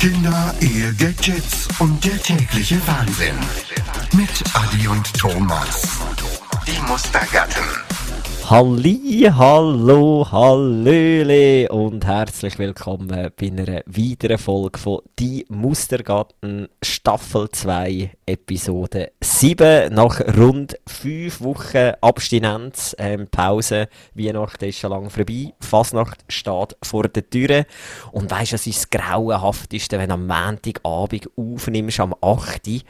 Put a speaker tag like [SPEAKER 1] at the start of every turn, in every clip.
[SPEAKER 1] Kinder, Ehe, Gadgets und der tägliche Wahnsinn. Mit Adi und Thomas. Die Mustergatten.
[SPEAKER 2] Halli, hallo, hallöle und herzlich willkommen bei einer weiteren Folge von Die Mustergarten Staffel 2 Episode 7 nach rund 5 Wochen Abstinenz, ähm, Pause, Weihnachten ist schon lange vorbei, Fasnacht steht vor der Tür. Und weisst, es ist das Grauenhafteste, wenn du am Montagabend aufnimmst am 8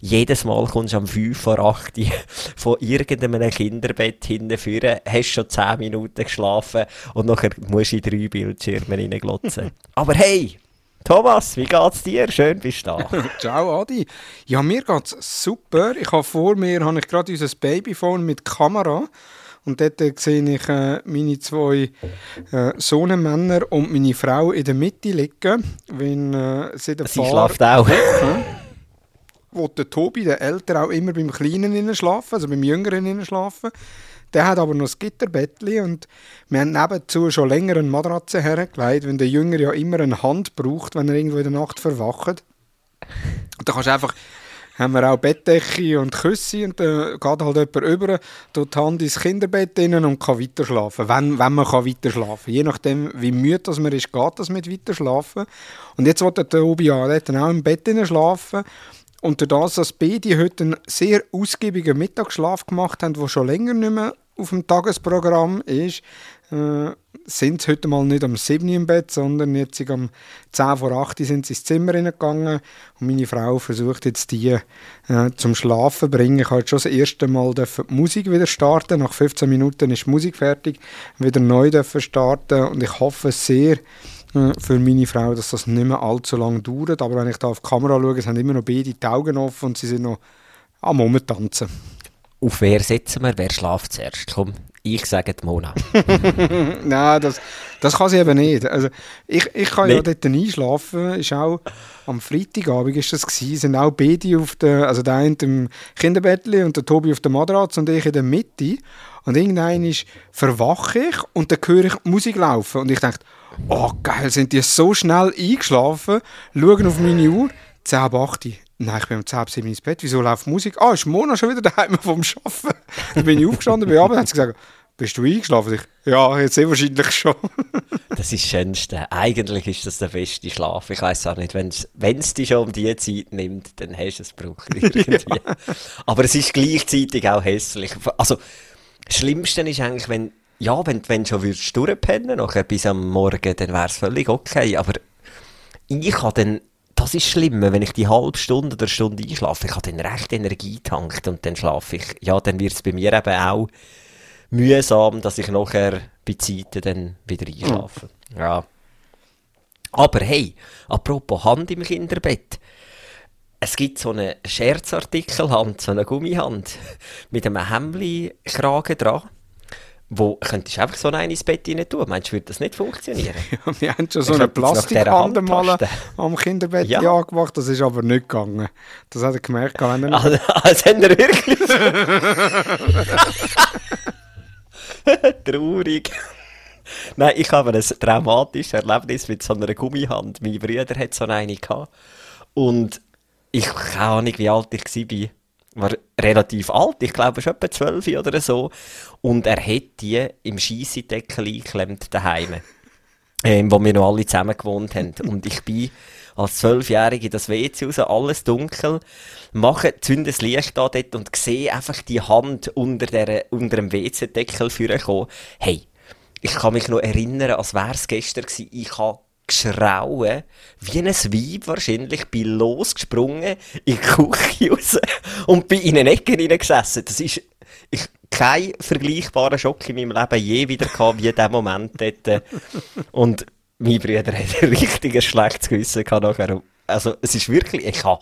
[SPEAKER 2] jedes Mal kommst du am 5 vor 8 von irgendeinem Kinderbett hinten hast schon 10 Minuten geschlafen und nachher musst du in drei Bildschirme reinglotzen. Aber hey, Thomas, wie geht's dir? Schön bist du da.
[SPEAKER 3] Ciao Adi. Ja, mir geht's super. Ich habe vor mir habe ich gerade unser Babyphone mit Kamera und dort sehe ich äh, meine zwei äh, Sohnenmänner und meine Frau in der Mitte liegen, wenn äh, sie
[SPEAKER 2] Sie schlaft auch.
[SPEAKER 3] wo der Tobi, der Ältere, auch immer beim Kleinen schlafen, also beim Jüngeren schlafen. Der hat aber noch das Gitterbettli und wir haben nebenzu schon länger eine Matratze hergelegt, wenn der Jüngere ja immer eine Hand braucht, wenn er irgendwo in der Nacht verwacht. Und dann kannst du einfach, haben wir auch Bettdecke und Küsse und dann geht halt jemand über, tut die Hand ins Kinderbett rein und kann weiter schlafen, wenn, wenn man kann weiter schlafen Je nachdem, wie müde man ist, geht das mit weiter schlafen. Und jetzt wollte der Tobi ja, dann auch im Bett schlafen und dadurch, dass beide heute einen sehr ausgiebigen Mittagsschlaf gemacht haben, der schon länger nicht mehr auf dem Tagesprogramm ist, äh, sind sie heute mal nicht am 7 im Bett, sondern jetzt um 10 vor 8 sind sie ins Zimmer gegangen und meine Frau versucht jetzt die äh, zum Schlafen zu bringen. Ich habe schon das erste Mal die Musik wieder starten. Nach 15 Minuten ist die Musik fertig, wieder neu starten und ich hoffe sehr, äh, für meine Frau, dass das nicht mehr allzu lange dauert. Aber wenn ich da auf die Kamera schaue, sind immer noch beide die Augen offen und sie sind noch am Momentanzen.
[SPEAKER 2] Auf wer setzen wir? Wer schlaft zuerst? Komm, ich sage die Mona.
[SPEAKER 3] Nein, das, das kann sie eben nicht. Also, ich, ich kann nee. ja dort einschlafen. Ist auch am Freitagabend ist das gewesen. Sind auch beide auf der, also der eine im Kinderbettli und der Tobi auf der Matratze und ich in der Mitte. Und irgendwann ist verwache ich und dann höre ich Musik laufen und ich denke, oh geil, sind die so schnell eingeschlafen, schauen auf meine Uhr, 10 ab 8 Nein, ich bin um 10 ab 7 ins Bett. Wieso läuft Musik? Ah, ist Mona schon wieder daheim vom Arbeiten? Dann bin ich aufgestanden, bin runter und hat sie gesagt, bist du eingeschlafen? Ich, ja, jetzt sehr wahrscheinlich schon.
[SPEAKER 2] das ist das Schönste. Eigentlich ist das der beste Schlaf. Ich weiß auch nicht, wenn es dich schon um diese Zeit nimmt, dann hast du es gebraucht irgendwie. ja. Aber es ist gleichzeitig auch hässlich. Also, das Schlimmste ist eigentlich, wenn, ja, wenn, wenn du schon würdest durchpennen nachher bis am Morgen, dann wäre es völlig okay. Aber ich habe dann das ist schlimm, wenn ich die halbe Stunde oder Stunde einschlafe. Ich habe dann recht Energie tankt und dann schlafe ich. Ja, dann wird es bei mir eben auch mühsam, dass ich nachher bei Zeiten dann wieder einschlafe. Ja. Aber hey, apropos Hand im Kinderbett. Es gibt so eine Scherzartikelhand, so eine Gummihand mit einem Hemli-Kragen dran wo könntest du einfach so ins Bett rein tun? Meinst du, würde das nicht funktionieren?
[SPEAKER 3] Ja, wir haben schon so eine Plastikhand mal am Kinderbett ja. angemacht, das ist aber nicht gegangen. Das hat er gemerkt. Wenn er
[SPEAKER 2] also, also hat er wirklich Traurig. Nein, ich habe ein traumatisches Erlebnis mit so einer Gummihand. Mein Bruder hat so eine gehabt. Und ich keine Ahnung, wie alt ich war war relativ alt, ich glaube schon etwa 12 oder so. Und er hat die im Scheissendeckel eingeklemmt daheim, ähm, wo wir noch alle zusammen gewohnt haben. Und ich bin als Zwölfjährige in das WC raus, alles dunkel, mache, zünde das Licht da dort und sehe einfach die Hand unter, der, unter dem WC-Deckel vorkommen. Hey, ich kann mich noch erinnern, als wäre es gestern gewesen. Ich habe geschrauen, wie ein Weib wahrscheinlich, bin losgesprungen in die Küche raus und bin in eine Ecke hineingesessen. Das ist ich, kein vergleichbarer Schock in meinem Leben je wieder gehabt, wie der Moment dort. Und mein Bruder hat ein richtiges schlechtes Gewissen nachher. Also, es ist wirklich, ich habe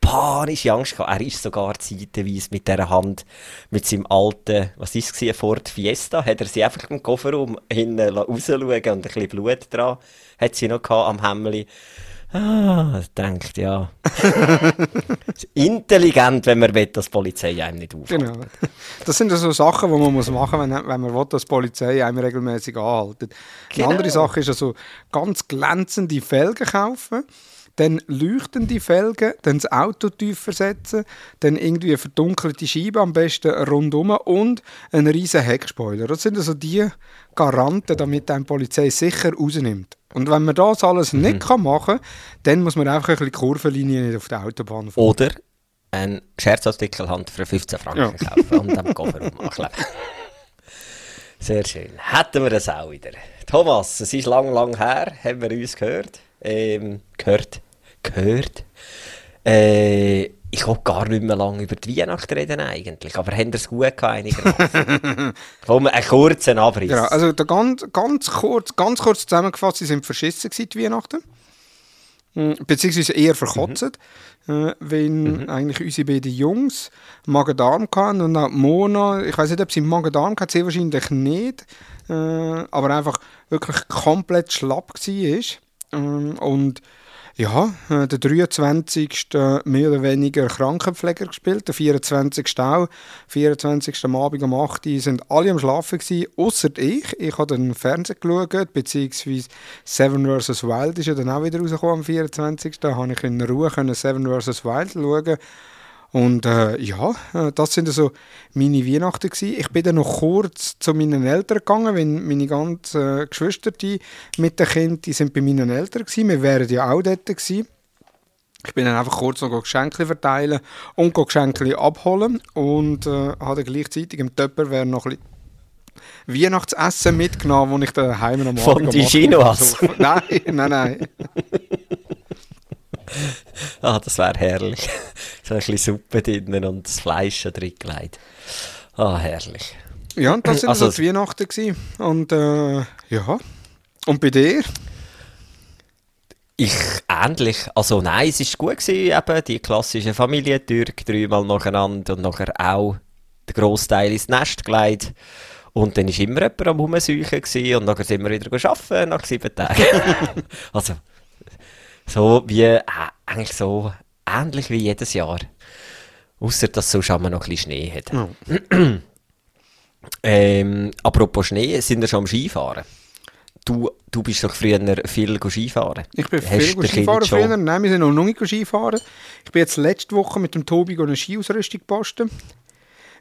[SPEAKER 2] panische Angst gehabt. Er ist sogar zeitweise mit dieser Hand, mit seinem alten, was ist es, Ford Fiesta, hat er sie einfach im Kofferraum hinten rausschauen und ein bisschen Blut dran, hat sie noch gehabt am Hemmli. Ah, denkt, ja. intelligent, wenn man will, dass die Polizei einem nicht aufhält. Genau.
[SPEAKER 3] Das sind so Sachen, die man muss machen muss, wenn, wenn man will, dass die Polizei einem regelmäßig anhaltet. Genau. Eine andere Sache ist also ganz glänzende Felgen kaufen dann leuchtende Felgen, dann das Auto tiefer setzen, dann irgendwie eine verdunkelte Scheibe, am besten rundum und ein riesen Heckspoiler. Das sind also die Garanten, damit ein Polizei sicher rausnimmt. Und wenn man das alles
[SPEAKER 2] Mhm.
[SPEAKER 3] nicht kann machen kann, dann muss man einfach ein bisschen Kurvenlinien nicht auf der Autobahn fahren.
[SPEAKER 2] Oder ein Scherzartikelhand für 15 Franken kaufen und am Kofferraum ankleben. Sehr schön. Hätten wir das auch wieder. Thomas, es ist lang, lang her, haben wir uns gehört. Ähm, gehört? Gehört? Äh, ich wollte gar nicht mehr lange über die Weihnacht reden eigentlich, aber haben es gut gehabt einigermaßen? Komm, einen kurzen Abriss.
[SPEAKER 3] Ja, also der ganz, ganz, kurz, ganz kurz zusammengefasst, sie sind verschissen gewesen, die Weihnachten. Mm, Beziehungsweise eher verkotzt, äh, wenn eigentlich unsere beiden Jungs Magen-Darm hatten und auch Mona, ich weiß nicht, ob sie Magen-Darm hatte, sie wahrscheinlich nicht, äh, aber einfach wirklich komplett schlapp war. Ähm, und ja, äh, der 23. mehr oder weniger Krankenpfleger gespielt, der 24. auch. 24. am Abend um 8 Uhr sind alle am Schlafen gewesen, ausser ich. Ich habe den Fernsehen geschaut, beziehungsweise Seven vs. Wild ist ja dann auch wieder rausgekommen am 24. Da habe ich in Ruhe Seven vs. Wild schauen und äh, ja, äh, das sind so meine Weihnachten gewesen. Ich bin dann noch kurz zu meinen Eltern gegangen, wenn meine ganzen äh, Geschwister die mit den Kindern, die sind bei meinen Eltern gewesen. Wir wären ja auch dort gewesen. Ich bin dann einfach kurz noch Geschenke verteilen und Geschenke abholen und äh, habe dann gleichzeitig im Töpper noch ein bisschen Weihnachtsessen mitgenommen, das ich daheim am
[SPEAKER 2] Von
[SPEAKER 3] Abend
[SPEAKER 2] die
[SPEAKER 3] gemacht habe. Nein, nein, nein.
[SPEAKER 2] Ah, das wäre herrlich. so ein bisschen Suppe drinnen und das Fleisch schon drin gelegt. Ah, herrlich.
[SPEAKER 3] Ja, und das sind
[SPEAKER 2] Also-
[SPEAKER 3] die Weihnachten gewesen. Und äh, ja. Und bei dir?
[SPEAKER 2] Ich ähnlich. Also nein, es war gut gewesen, eben die klassische Familientürk, dreimal nacheinander und nachher auch der Großteil ins Nest gelegt. Und dann war immer jemand am Rumsäuchen gewesen und nachher sind wir wieder arbeiten nach sieben Tagen. also, so wie, äh, eigentlich so ähnlich wie jedes Jahr. Außer dass sonst auch noch ein bisschen Schnee hat.
[SPEAKER 3] Ja.
[SPEAKER 2] Ähm, apropos Schnee, sind wir schon am Skifahren? Du, du bist doch früher viel Skifahren.
[SPEAKER 3] Ich bin
[SPEAKER 2] Hast
[SPEAKER 3] viel Skifahren
[SPEAKER 2] schon-
[SPEAKER 3] früher. Nein, wir sind noch nicht Skifahren. Ich bin jetzt letzte Woche mit dem Tobi eine Skiausrüstung posten.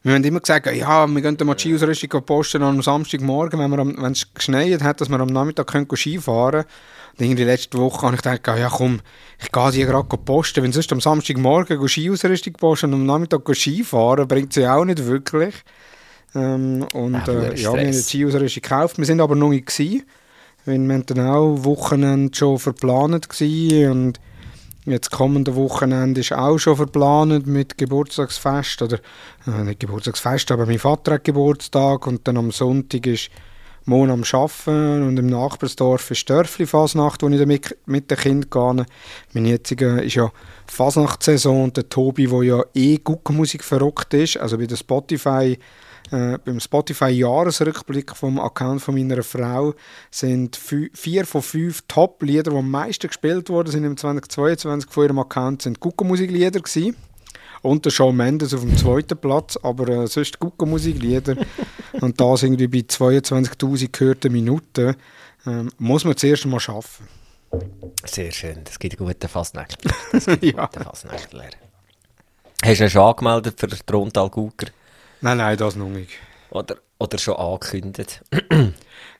[SPEAKER 3] Wir haben immer gesagt, ja, wir gehen mal die Skiausrüstung posten am Samstagmorgen, wenn es geschneit hat, dass wir am Nachmittag können Skifahren können. Irgendwie letzte Woche habe ich gedacht, ja komm, ich gehe die gerade posten. Wenn sonst am Samstagmorgen Skiausrüstung posten und am Nachmittag Skifahren, bringt sie auch nicht wirklich. Ähm, und
[SPEAKER 2] Ja,
[SPEAKER 3] äh, ja, wir haben die Skiausrüstung gekauft. Wir sind aber noch nicht gewesen. Weil wir dann auch Wochenende schon verplant gewesen und jetzt kommende Wochenende ist auch schon verplant mit Geburtstagsfest oder äh, nicht Geburtstagsfest, aber mein Vater hat Geburtstag und dann am Sonntag ist Mon am Arbeiten und im Nachbarsdorf ist Dörfli-Fasnacht, wo ich mit, mit den Kindern gehe. Mein jetziger ist ja Fasnachtssaison und der Tobi, der ja eh Guckenmusik verrückt ist, also bei der Spotify äh, beim Spotify-Jahresrückblick vom Account von meiner Frau sind vier von fünf Top-Lieder, die am meisten gespielt wurden, sind im 2022 von ihrem Account sind Guckenmusiklieder gewesen. Und der Shawn Mendes auf dem zweiten Platz, aber äh, sonst Guckenmusiklieder. Und das irgendwie bei 22'000 gehörten Minuten. Ähm, muss man zuerst mal schaffen.
[SPEAKER 2] Sehr schön, das gibt einen guten Fastnächtler. Das gibt einen
[SPEAKER 3] Ja.
[SPEAKER 2] guten Fastnächtler. Hast du ihn schon angemeldet für den Trontal Gucker?
[SPEAKER 3] Nein, nein, das noch nicht.
[SPEAKER 2] Oder, oder schon angekündigt?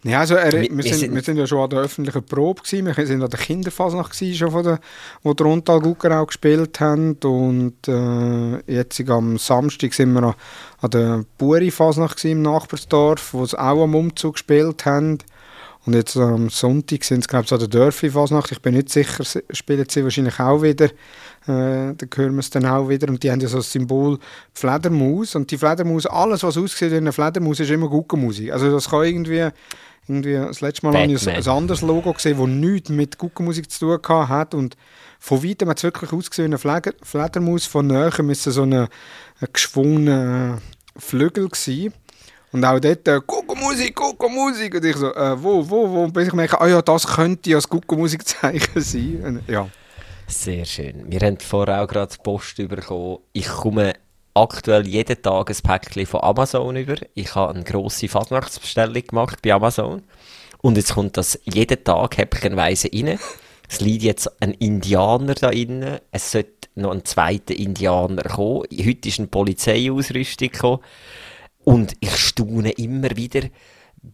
[SPEAKER 3] Ja, also er,
[SPEAKER 2] Wir-
[SPEAKER 3] wir, sind,
[SPEAKER 2] sind-
[SPEAKER 3] wir sind ja schon an der öffentlichen Probe gewesen. Wir sind an der Kinderfasnacht gewesen, schon von der, wo der Rundtal Gucker auch gespielt haben und äh, jetzt am Samstag sind wir an, an der Buri Fasnacht gewesen, im Nachbarsdorf, wo sie auch am Umzug gespielt haben. Und jetzt am Sonntag sind sie, glaube ich, an der Dörfli-Fasnacht. Ich bin nicht sicher, spielen sie wahrscheinlich auch wieder. Äh, da hören wir es dann auch wieder. Und die haben ja so das Symbol Fledermaus. Und die Fledermaus, alles, was aussieht wie eine Fledermaus, ist immer Guckenmusik. Also das kann irgendwie... irgendwie das letzte Mal habe ich ein, anderes Logo gesehen, das nichts mit Guckenmusik zu tun hat. Und von weitem hat es wirklich ausgesehen wie eine Fleder Fledermaus. Von näher müsste so eine, ein geschwungener Flügel sein. Und auch dort, äh, Guckenmusik, Guckenmusik. Und ich so, äh, wo, wo, wo? Und bis ich merke, ah ja, das könnte ja das Guckenmusikzeichen sein. Und, ja.
[SPEAKER 2] Sehr schön. Wir haben vorher auch gerade Post bekommen. Ich komme aktuell jeden Tag ein Päckchen von Amazon über. Ich habe eine grosse Fasnachtsbestellung gemacht bei Amazon. Und jetzt kommt das jeden Tag häppchenweise rein. es liegt jetzt ein Indianer da innen, es sollte noch ein zweiter Indianer kommen. Heute ist eine Polizeiausrüstung gekommen. Und ich staune immer wieder,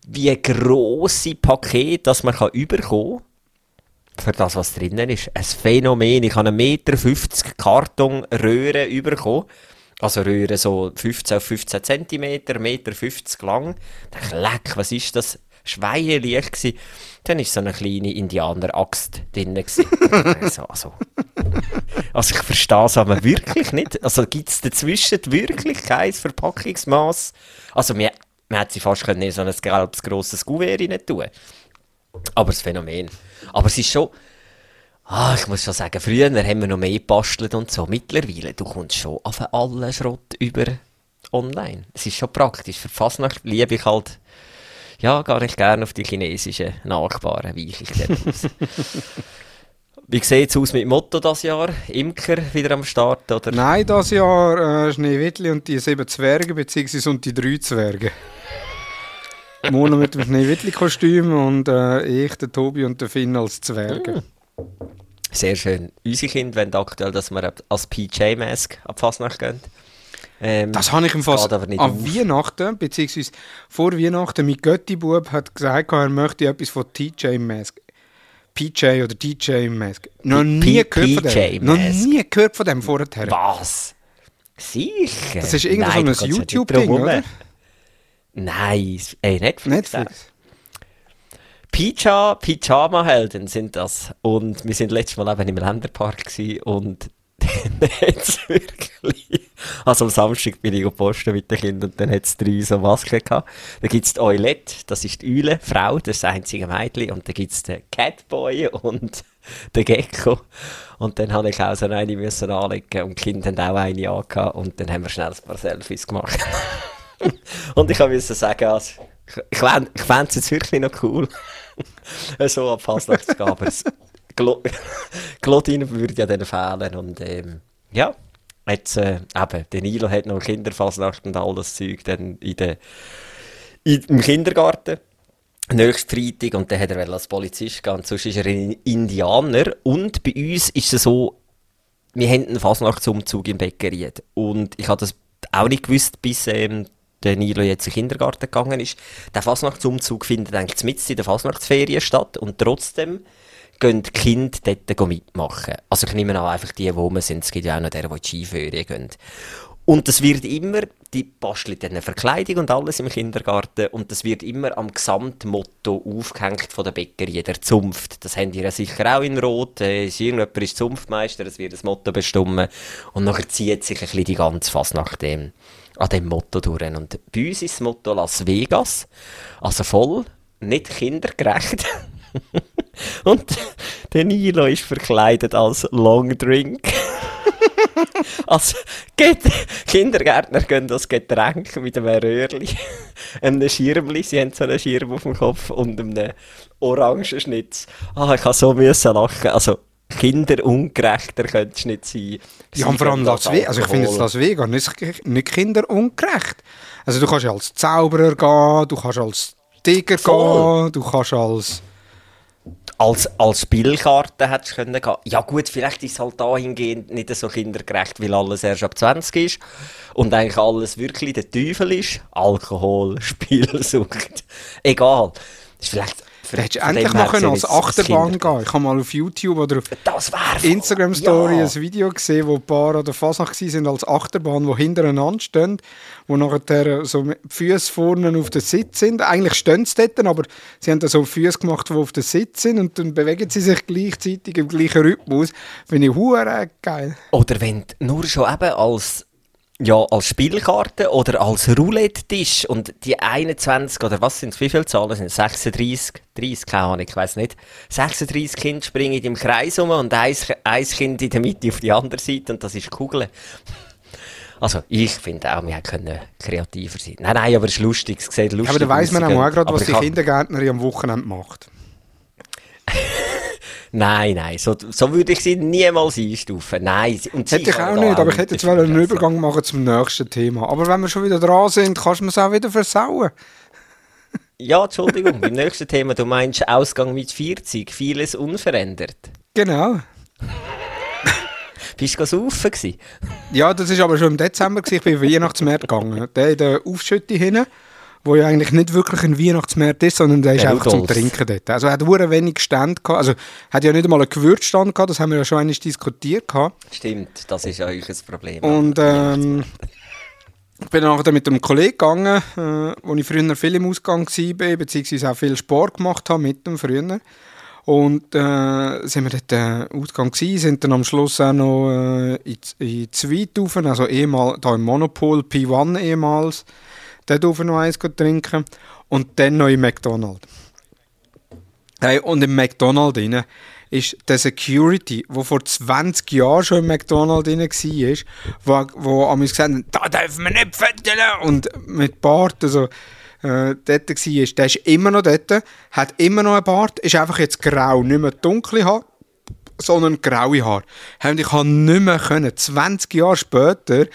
[SPEAKER 2] wie grosse Pakete, das man kann überkommen für das, was drinnen ist. Ein Phänomen. Ich habe einen Meter 50 Karton Röhre überkommen. Also Röhre so 15 auf 15 cm, Meter 50 lang. Da dachte ich, leck, was ist das? Schweineleicht gsi. Dann war so eine kleine Indianer-Axt drin. also, also. also ich verstehe es aber wirklich nicht. Also gibt es dazwischen wirklich kein Verpackungsmaß? Also mir, man hätte sie fast können in so ein gelbes, grosses rein tun Aber das Phänomen. Aber es ist schon... Ah, ich muss schon sagen, früher haben wir noch mehr gebastelt und so. Mittlerweile, du kommst schon auf allen Schrott über online. Es ist schon praktisch. Für Fasnacht liebe ich halt ja, gar nicht gerne auf die chinesischen Nachbarn, weiche ich dann aus. Wie sieht es aus mit dem Motto das Jahr? Imker wieder am Start? Oder?
[SPEAKER 3] Nein, das Jahr äh, Schneewittli und die sieben Zwerge, beziehungsweise und die drei Zwerge. Mona mit dem Schneewittli-Kostüm und äh, ich, der Tobi und der Finn als Zwerge.
[SPEAKER 2] Sehr schön. Unsere Kinder wollen aktuell, dass wir als PJ-Mask ab Fasnacht gehen.
[SPEAKER 3] Ähm, das habe ich im Fall an auf. Weihnachten, beziehungsweise vor Weihnachten, mein Götti-Bub hat gesagt, er möchte etwas von TJ Mask. PJ oder DJ Mask. Noch nie gehört von dem. Noch nie gehört von dem vorher.
[SPEAKER 2] Was? Sicher?
[SPEAKER 3] Das ist irgendein so ein YouTube-Ding, oder?
[SPEAKER 2] Nein, ey, Netflix.
[SPEAKER 3] Netflix.
[SPEAKER 2] Pyjama-Helden sind das. Und wir sind letztes Mal eben im Länderpark und dann hat es wirklich. Also am Samstag bin ich posten mit den Kindern und dann hat es drei so Masken gehabt. Dann gibt es die Eulette, das ist die Eule, Frau, das ist das einzige Mädchen. Und dann gibt es den Catboy und den Gecko. Und dann habe ich auch so eine müssen anlegen und die Kinder haben auch eine angehabt. Und dann haben wir schnell ein paar Selfies gemacht. und ich musste sagen, also, ich, ich fände es jetzt wirklich noch cool, so ab Fastnacht zu gehen, aber Claudine würde ja dann fehlen und ähm, ja, jetzt äh, eben, der Nilo hat noch Kinderfasnacht und all das Zeug dann in der, in, im Kindergarten. Nächsten Freitag und dann hat er als Polizist gehen, sonst ist er ein Indianer und bei uns ist es so, wir haben einen Fasnachtsumzug im Bäckeried und ich habe das auch nicht gewusst, bis ähm, der Nilo jetzt in den Kindergarten gegangen ist. Der Fasnachtsumzug findet eigentlich mitten in der Fasnachtsferien statt und trotzdem gehen die Kinder dort mitmachen. Also ich nehme an, einfach die, die rum sind. Es gibt ja auch noch die, die Skiferien gehen. Und das wird immer, die basteln dann eine Verkleidung und alles im Kindergarten und das wird immer am Gesamtmotto aufgehängt von der Bäckerie, der Zunft. Das haben die ja sicher auch in Rot. Äh, ist irgendjemand ist Zunftmeister, es wird das Motto bestimmen und nachher zieht sich ein bisschen die ganze Fass nach dem, an dem Motto durch. Und bei uns ist das Motto Las Vegas, also voll, nicht kindergerecht. Und der Nilo ist verkleidet als Long Drink. als Kindergärtner gehen das Getränk mit einem Röhrli, einem Schirmli, sie haben so einen Schirm auf dem Kopf und einem Orangenschnitz. Ah, ich habe so müssen lachen. Also, kinderungerechter könnte es nicht sein.
[SPEAKER 3] Ja, und vor allem Las Vegas, also ich finde jetzt Las Vegas nicht, nicht kinderungerecht. Also du kannst als Zauberer gehen, du kannst als Tiger Voll. gehen, du kannst als
[SPEAKER 2] als, als Spielkarte hättest du können gehen. Ja gut, vielleicht ist es halt dahingehend nicht so kindergerecht, weil alles erst ab 20 ist und eigentlich alles wirklich der Teufel ist. Alkohol, Spielsucht, egal. Das ist vielleicht
[SPEAKER 3] Du hättest endlich noch als Achterbahn gehen Ich habe mal auf YouTube oder auf Instagram Story ja. ein Video gesehen, wo ein paar an der Fasnacht sind als Achterbahn, die hintereinander stehen, wo nachher so die Füße vorne auf dem Sitz sind. Eigentlich stehen sie dort, aber sie haben da so Füße gemacht, die auf dem Sitz sind und dann bewegen sie sich gleichzeitig im gleichen Rhythmus. Finde ich hure geil.
[SPEAKER 2] Oder wenn du nur schon eben als ja, als Spielkarte oder als Roulette-Tisch. Und die 21, oder was sind es, wie viele Zahlen sind 36, 30, keine Ahnung, ich weiß nicht. 36 Kinder springen im Kreis um und ein, ein Kind in der Mitte auf die andere Seite und das ist Kugeln. Also, ich finde auch, wir können kreativer sein. Nein, nein, aber es ist lustig, es sieht lustig
[SPEAKER 3] Aber da weiss man auch gerade, was die Kindergärtnerin am Wochenende macht.
[SPEAKER 2] Nein, nein, so, so würde ich sie niemals einstufen. Nein,
[SPEAKER 3] und hätte ich auch nicht, aber ich hätte jetzt einen Übergang machen zum nächsten Thema. Aber wenn wir schon wieder dran sind, kannst du es auch wieder versauen.
[SPEAKER 2] ja, Entschuldigung, beim nächsten Thema, du meinst Ausgang mit 40, vieles unverändert.
[SPEAKER 3] Genau.
[SPEAKER 2] Bist du saufen gewesen?
[SPEAKER 3] Ja, das war aber schon im Dezember. Gewesen. Ich bin Weihnachtsmarkt gegangen. Der in der Aufschütte hinten, wo ja eigentlich nicht wirklich ein Weihnachtsmarkt ist, sondern der ist
[SPEAKER 2] Der
[SPEAKER 3] einfach zum. Trinken dort. Also er hat hure wenig Stand gehabt. Also hat ja nicht einmal einen Gewürzstand gehabt, das haben wir ja schon einmal diskutiert gehabt.
[SPEAKER 2] Stimmt, das ist ja euch ein Problem.
[SPEAKER 3] Und ähm, ich bin dann nachher mit einem Kollegen gegangen, äh, wo ich früher viel im Ausgang war, beziehungsweise auch viel Sport gemacht habe mit dem früher. Und äh, sind wir dort äh, Ausgang gewesen, sind dann am Schluss auch noch äh, in, in Zweit also ehemal, da im Monopol, P1 ehemals, dort rauf noch eins trinken und dann noch im McDonald's. Hey, und im McDonald's drin ist der Security, der vor 20 Jahren schon im McDonald's drin war, wo, wo an mich gesagt hat, da dürfen wir nicht fetteln. Und mit Bart, also äh, dort war, der ist immer noch dort, hat immer noch einen Bart, ist einfach jetzt grau, nicht mehr dunkle Haar, sondern graue Haar. Hey, Und ich konnte nicht mehr können, 20 Jahre später,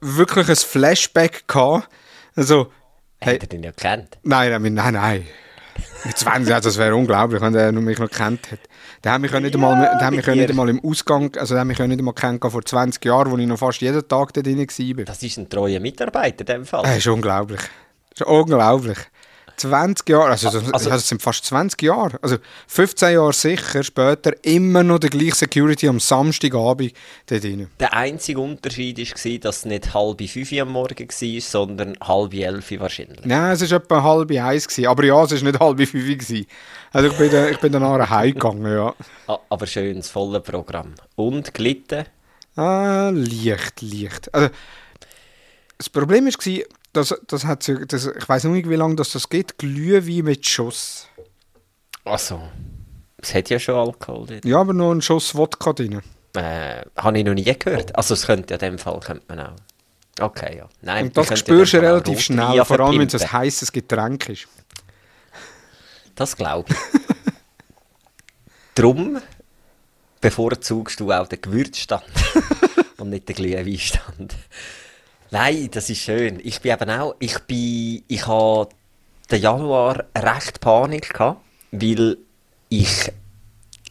[SPEAKER 3] wirklich ein Flashback gehabt. Also, hey,
[SPEAKER 2] Habt ihr den ja kennt?
[SPEAKER 3] Nein, nein, nein, nein. Mit 20, also das wäre unglaublich, wenn der mich noch kennt hätte. Der hat mich ja nicht einmal, der hat mich nicht einmal im Ausgang, also der hat mich nicht einmal kennengelernt vor 20 Jahren, wo ich noch fast jeden Tag da drin war.
[SPEAKER 2] Das ist ein treuer Mitarbeiter in dem Fall.
[SPEAKER 3] Das ist unglaublich. Das ist unglaublich. 20 Jahre, also, das-
[SPEAKER 2] Also-
[SPEAKER 3] das sind fast 20 Jahre. Also 15 Jahre sicher, später immer noch der gleiche Security am Samstagabend da drin.
[SPEAKER 2] Der einzige Unterschied war, dass es nicht halb fünf am Morgen war, sondern halb elf wahrscheinlich.
[SPEAKER 3] Nein, es war etwa halb eins. Gewesen. Aber ja, es war nicht halb fünf. Gewesen. Also ich bin, dann- ich bin dann nachher heimgegangen, ja.
[SPEAKER 2] Ah, Aber schönes, volles Programm. Und gelitten?
[SPEAKER 3] Ah, leicht, leicht. Also, das Problem war, dass, das hat, so- das, ich weiß nicht, wie lange das, das geht, Glühwein mit Schuss.
[SPEAKER 2] Also, es hat ja schon Alkohol drin.
[SPEAKER 3] Ja, aber noch ein Schuss Wodka drin.
[SPEAKER 2] Äh, habe ich noch nie gehört. Also, es könnte ja in dem Fall könnte man auch. Okay, ja. Nein,
[SPEAKER 3] Und das spürst du relativ schnell, vor allem wenn es ein heißes Getränk ist.
[SPEAKER 2] Das glaube ich. Drum bevorzugst du auch den Gewürzstand und nicht den Glühweinstand. Nein, das ist schön. Ich bin eben auch, ich bin, ich habe den Januar recht Panik gehabt, weil ich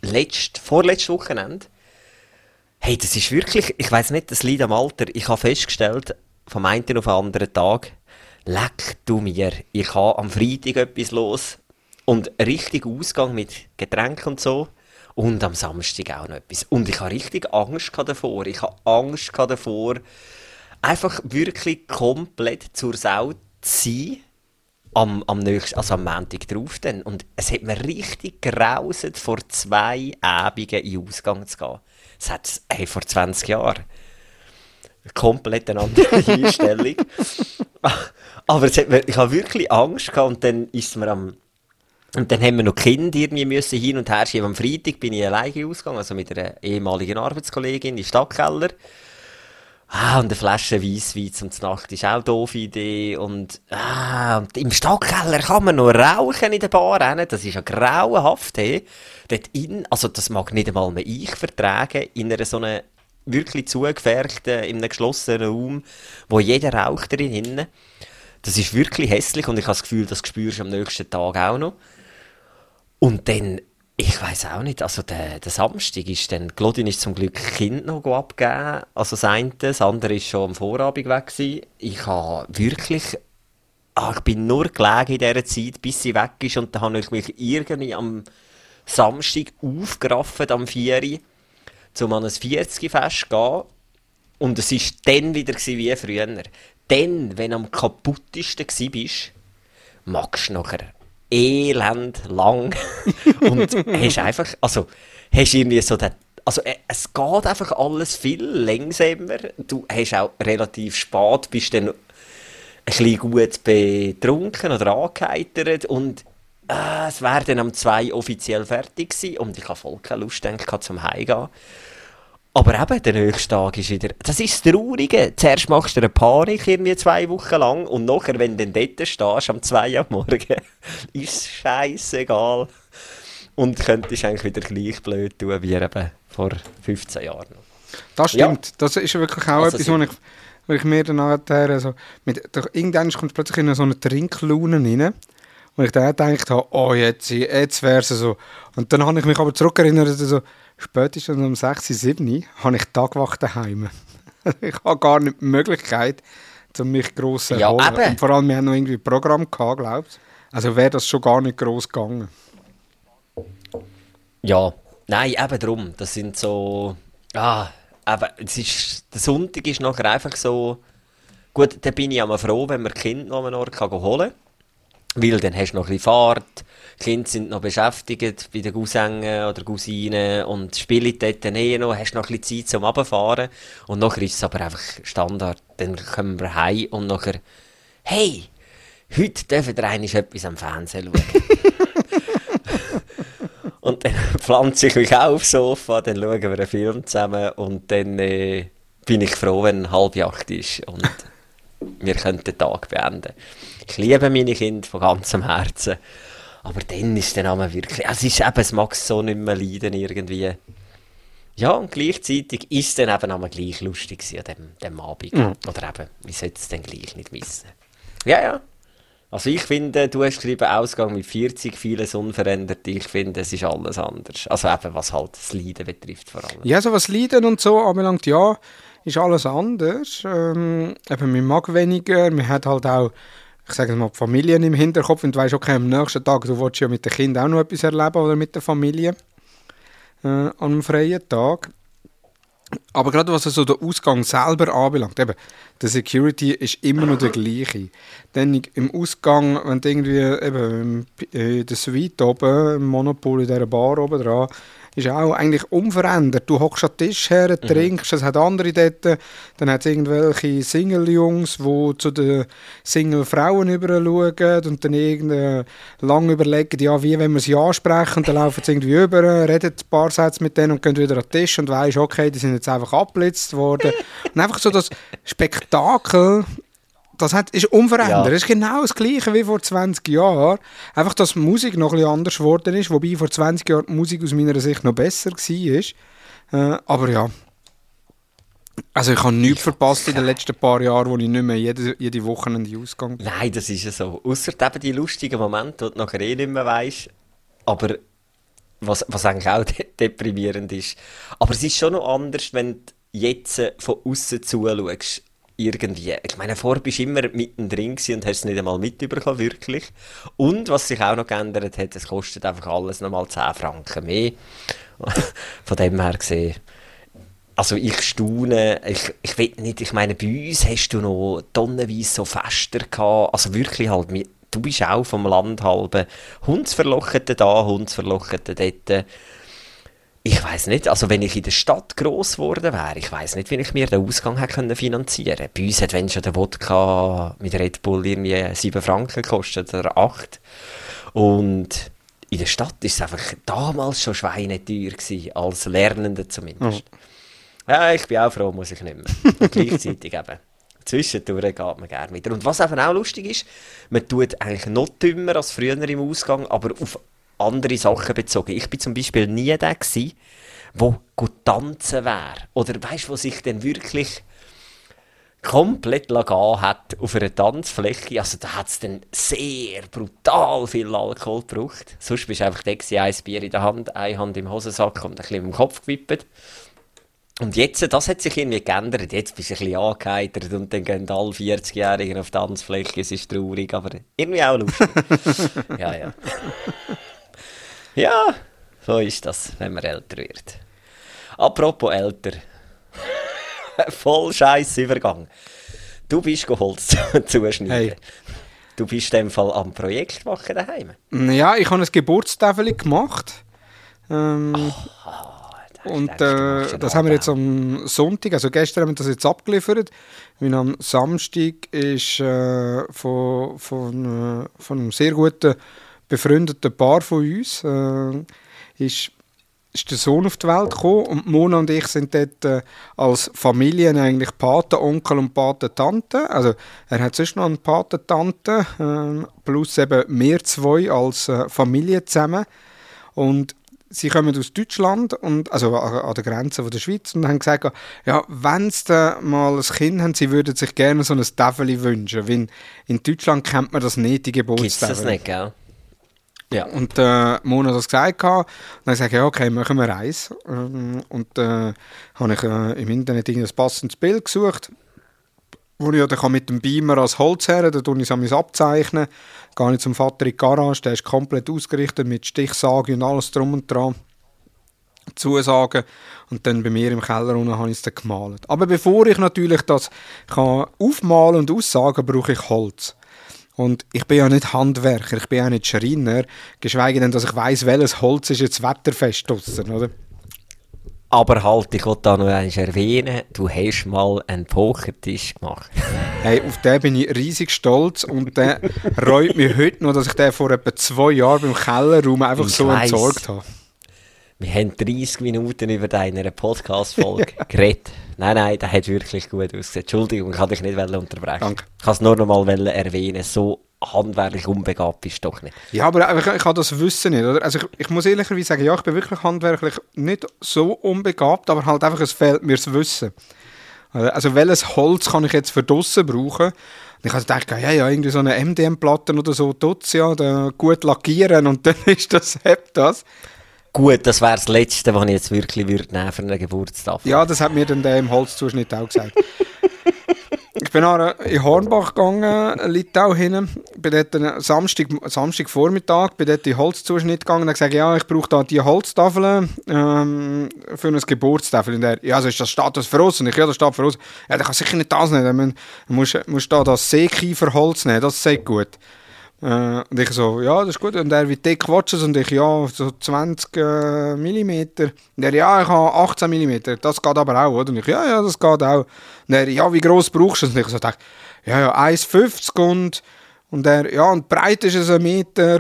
[SPEAKER 2] letzt, vorletztes Wochenende, hey, das ist wirklich, ich weiß nicht, das liegt am Alter. Ich habe festgestellt, vom einen auf den anderen Tag, leck du mir, ich habe am Freitag etwas los und richtig Ausgang mit Getränken und so. Und am Samstag auch noch etwas. Und ich habe richtig Angst davor. Ich habe Angst davor, einfach wirklich komplett zur Sau zu sein am, am nächsten, also am Montag drauf dann. Und es hat mir richtig gerauset, vor zwei Abenden in den Ausgang zu gehen. Das hat hey, vor 20 Jahren. Komplett eine andere Einstellung. Aber es hat mir, ich habe wirklich Angst gehabt und dann ist mir am und dann haben wir noch Kinder irgendwie müssen hin und her schieben. Am Freitag bin ich alleine ausgegangen, also mit einer ehemaligen Arbeitskollegin in Stadtkeller. Ah, und eine Flasche Weisswein zum Nacht ist auch eine doofe Idee. Und, ah, und im Stadtkeller kann man noch rauchen in der Bar. Das ist ja grauenhaft. Hey. Dort in, also das mag nicht einmal mehr ich vertragen, in einer so einer wirklich zugefährchten, in einem geschlossenen Raum, wo jeder raucht drin hinten. Das ist wirklich hässlich und ich habe das Gefühl, das spürst du am nächsten Tag auch noch. Und dann, ich weiß auch nicht, also der, der Samstag ist dann, Claudine ist zum Glück Kind noch abgegeben, also das eine, das andere ist schon am Vorabend weg gewesen. Ich habe wirklich, ah, ich bin nur gelegen in dieser Zeit, bis sie weg ist und dann habe ich mich irgendwie am Samstag aufgerafft, am 4 Uhr, um an ein 40-Fest zu gehen. Und es war dann wieder wie früher. Dann, wenn du am kaputtesten warst, magst du nachher elend lang. und hast einfach, also, hast irgendwie so den, also, äh, es geht einfach alles viel langsamer. Du hast auch relativ spät, bist dann ein bisschen gut betrunken oder angeheitert und äh, es wäre dann um zwei offiziell fertig gewesen und ich habe voll keine Lust gedacht, zum Heimgehen. Aber eben, der nächste Tag ist wieder... Das ist das Traurige. Zuerst machst du eine Panik irgendwie zwei Wochen lang und nachher, wenn du dann dort stehst, am 2 Uhr am Morgen, ist es scheissegal. Und könntest eigentlich wieder gleich blöd tun wie eben vor 15 Jahren.
[SPEAKER 3] Das
[SPEAKER 2] Ja.
[SPEAKER 3] stimmt. Das ist wirklich auch
[SPEAKER 2] Also
[SPEAKER 3] etwas, wo ich, wo ich mir dann nachher, also, mit, irgendwann kommst du plötzlich in so eine Trinklaune rein. Und ich dann gedacht habe, oh, jetzt, jetzt wäre es so. Und dann habe ich mich aber zurückerinnert, also, spätestens um 6, 7 habe ich Tagwacht daheim. ich habe gar nicht die Möglichkeit, um mich gross zu
[SPEAKER 2] Ja,
[SPEAKER 3] erholen. Und vor allem, wir haben noch irgendwie ein Programm gehabt, glaubst? Also wäre das schon gar nicht gross gegangen.
[SPEAKER 2] Ja, nein, eben drum. Das sind so. Ah, eben, es ist, der Sonntag ist nachher einfach so. Gut, dann bin ich auch froh, wenn man Kinder noch einen Ort kann holen kann. Weil dann hast du noch ein bisschen Fahrt. Die Kinder sind noch beschäftigt bei den Cousinen oder Cousinen und spielen dort eh noch. Hast noch ein bisschen Zeit zum Runterfahren. Und nachher ist es aber einfach Standard. Dann kommen wir heim und nachher. Hey! Heute dürfen wir eigentlich etwas am Fernsehen schauen. Und dann pflanze ich mich auch aufs Sofa, dann schauen wir einen Film zusammen und dann äh, bin ich froh, wenn halb acht ist und wir können den Tag beenden. Ich liebe meine Kinder von ganzem Herzen, aber dann ist der Name wirklich, also es ist eben, es mag so nicht mehr leiden irgendwie. Ja, und gleichzeitig ist es dann eben einmal gleich lustig an dem, dem Abend. Oder eben, wie sollte es denn gleich nicht missen? Ja, ja. Also ich finde, du hast geschrieben, Ausgang mit 40, vieles unverändert. Ich finde, es ist alles anders. Also eben, was halt das Leiden betrifft vor allem.
[SPEAKER 3] Ja, so was Leiden und so anbelangt, ja, ist alles anders. Ähm, eben, man mag weniger, man hat halt auch, ich sage mal, die Familien im Hinterkopf und du weißt, okay, am nächsten Tag, du willst ja mit den Kindern auch noch etwas erleben oder mit der Familie äh, an einem freien Tag. Aber gerade was so den Ausgang selber anbelangt, eben, der Security ist immer noch der gleiche. Dann im Ausgang, wenn du irgendwie eben in der Suite oben, im Monopol in dieser Bar oben dran, ist auch eigentlich unverändert. Du hockst an den Tisch her, trinkst, es hat andere dort, dann hat es irgendwelche Single-Jungs, die zu den Single-Frauen überschauen und dann irgendwie lang überlegen, ja, wie wenn wir sie ansprechen und dann laufen sie irgendwie über, reden ein paar Sätze mit denen und gehen wieder an den Tisch und weisst, okay, die sind jetzt einfach abgeblitzt worden. und einfach so das Spektakel, das hat, ist unverändert.
[SPEAKER 2] Ja.
[SPEAKER 3] Es ist genau das Gleiche wie vor 20 Jahren. Einfach, dass die Musik noch ein bisschen anders geworden ist, wobei vor 20 Jahren die Musik aus meiner Sicht noch besser war. Äh, aber ja. Also ich habe nichts verpasst in den letzten paar Jahren, wo ich nicht mehr jede, jede Woche in den Ausgang bin.
[SPEAKER 2] Nein, das ist ja so. Ausser eben die lustigen Momente, wo du nachher eh nicht mehr weisst. Aber was, was eigentlich auch de deprimierend ist. Aber es ist schon noch anders, wenn du jetzt von außen zuschaust. Irgendwie. Ich meine, vorher bist du immer mittendrin und hast es nicht einmal mitbekommen, wirklich. Und was sich auch noch geändert hat, es kostet einfach alles nochmal 10 Franken mehr. Von dem her gesehen. Also ich staune, ich, ich weiß nicht, ich meine, bei uns hast du noch tonnenweise so Fester gehabt, also wirklich halt, du bist auch vom Land halbe, Hundsverlochete da, Hundsverlochete dort. Ich weiß nicht, also wenn ich in der Stadt gross geworden wäre, ich weiß nicht, wie ich mir den Ausgang hätte können finanzieren Bei uns hat, wenn schon der Wodka mit Red Bull irgendwie 7 Franken gekostet oder 8. Und in der Stadt ist es einfach damals schon schweineteuer gewesen, als Lernende zumindest. Ja, ich bin auch froh, muss ich nicht mehr. Und gleichzeitig eben. Zwischendurch geht man gerne wieder. Und was eben auch lustig ist, man tut eigentlich noch dümmer als früher im Ausgang, aber auf andere Sachen bezogen. Ich bin zum Beispiel nie der gewesen, wo gut tanzen wäre. Oder weißt du, wo sich dann wirklich komplett lagan hat auf einer Tanzfläche. Also da hat es dann sehr brutal viel Alkohol gebraucht. Sonst bist du einfach der gewesen, ein Bier in der Hand, eine Hand im Hosensack und ein bisschen im Kopf gewippt. Und jetzt, das hat sich irgendwie geändert. Jetzt bist du ein bisschen angeheitert und dann gehen alle 40-Jährigen auf die Tanzfläche. Es ist traurig, aber irgendwie auch lustig. ja, ja. Ja, so ist das, wenn man älter wird. Apropos älter. Voll scheiß Übergang. Du bist Holz zuschneiden.
[SPEAKER 3] Hey.
[SPEAKER 2] Du bist in dem Fall am Projekt machen daheim.
[SPEAKER 3] Ja, ich habe ein Geburtstafel gemacht. Ähm, und
[SPEAKER 2] du, du machst
[SPEAKER 3] äh, das haben wir jetzt am Sonntag, also gestern haben wir das jetzt abgeliefert. Weil am Samstag ist äh, von, von, äh, von einem sehr guten befreundeten Paar von uns äh, ist, ist der Sohn auf die Welt gekommen und Mona und ich sind dort äh, als Familien eigentlich Patenonkel und Patentante. Also er hat sonst noch eine Patentante äh, plus eben wir zwei als äh, Familie zusammen. Und sie kommen aus Deutschland, und, also an, der Grenze von der Schweiz, und haben gesagt, ja, wenn sie mal ein Kind haben, sie würden sich gerne so ein Tafel wünschen, weil in Deutschland kennt man das nicht, die
[SPEAKER 2] Gibt es das
[SPEAKER 3] Geburtstafel.
[SPEAKER 2] nicht, gell? Ja.
[SPEAKER 3] Und äh, Mona hat das gesagt. Und dann habe ich okay, machen wir eins. Ähm, und äh, habe ich äh, im Internet ein passendes Bild gesucht, wo ich ja dann kann mit dem Beamer als Holz her, da tue ich es abzeichnen. Gehe ich zum Vater in die Garage, der ist komplett ausgerichtet mit Stichsage und alles drum und dran. Zusagen und dann bei mir im Keller unten habe ich es dann gemalt. Aber bevor ich natürlich das kann aufmalen und aussagen, brauche ich Holz. Und ich bin ja nicht Handwerker, ich bin ja nicht Schreiner, geschweige denn, dass ich weiß, welches Holz ist jetzt wetterfest draussen, oder?
[SPEAKER 2] Aber halt, ich wollte da noch eins erwähnen, du hast mal einen Pokertisch gemacht.
[SPEAKER 3] Hey, auf den bin ich riesig stolz und der reut mir heute noch, dass ich den vor etwa zwei Jahren beim Kellerraum einfach
[SPEAKER 2] Ich
[SPEAKER 3] so
[SPEAKER 2] weiss.
[SPEAKER 3] entsorgt habe.
[SPEAKER 2] Wir haben 30 Minuten über deine Podcast-Folge geredet. Nein, nein, der hat wirklich gut ausgesehen. Entschuldigung, ich kann dich nicht unterbrechen.
[SPEAKER 3] Danke.
[SPEAKER 2] Ich kann es nur noch mal erwähnen, so handwerklich unbegabt bist du doch nicht.
[SPEAKER 3] Ja, aber ich, ich habe das Wissen nicht, oder? Also ich, ich muss ehrlicherweise sagen, ja, ich bin wirklich handwerklich nicht so unbegabt, aber halt einfach, es fehlt mir das Wissen. Also welches Holz kann ich jetzt für draussen brauchen? Und ich habe gedacht, ja, ja, irgendwie so eine MDM-Platte oder so, tut's ja, gut lackieren und dann ist das, hebt das.
[SPEAKER 2] Gut, das wäre das Letzte, was ich jetzt wirklich würde nehmen für einen Geburtstag.
[SPEAKER 3] Ja, das hat mir dann der im Holzzuschnitt auch gesagt. ich bin nachher in Hornbach gegangen, Litau hin, bin dort am Samstag, Samstag Vormittag, bin dort in den Holzzuschnitt gegangen und habe gesagt, ja, ich brauche da die Holztafeln ähm, für ein Geburtstafel. Und er, ja, also ist das steht das für uns? Und ich, ja, das steht für uns. Ja, dann kann sicher nicht das nehmen, du musst, musst da das Seekieferholz nehmen, das ist gut. Äh, und ich so, ja, das ist gut. Und er, wie dick willst es? Und ich, ja, so 20 äh, Millimeter. Und er, ja, ich habe 18 Millimeter. Das geht aber auch, oder? Und ich, ja, ja, das geht auch. Und er, ja, wie gross brauchst du es? Und ich so dachte, ja, ja, 1,50 und, und er, ja, und breit ist es ein Meter,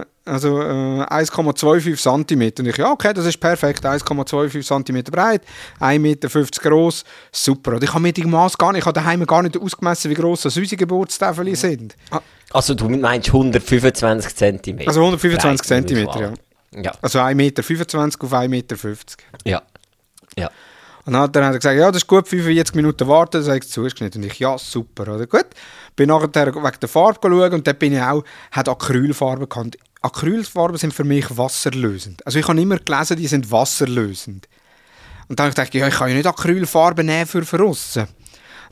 [SPEAKER 3] äh, also äh, 1,25 cm. Und ich, ja, okay, das ist perfekt, 1,25 cm breit, 1,50 Meter groß, super. Und ich habe mir die Maß gar nicht, ich habe daheim gar nicht ausgemessen, wie gross das unsere Geburtstafel sind. Ah,
[SPEAKER 2] Also du meinst 125 cm?
[SPEAKER 3] Also 125 cm, ja.
[SPEAKER 2] Ja,
[SPEAKER 3] Also 1,25 Meter auf 1,50 Meter.
[SPEAKER 2] ja, ja.
[SPEAKER 3] Und dann hat er gesagt, ja, das ist gut, 45 Minuten warten, dann habe ich es zugeschnitten. Und ich, ja, super, oder? Gut. Bin nachher wegen der Farbe schauen und dort bin ich auch, hat Acrylfarben gehabt. Acrylfarben sind für mich wasserlösend. Also ich habe immer gelesen, die sind wasserlösend. Und dann habe ich gedacht, ja, ich kann ja nicht Acrylfarben nehmen für draussen.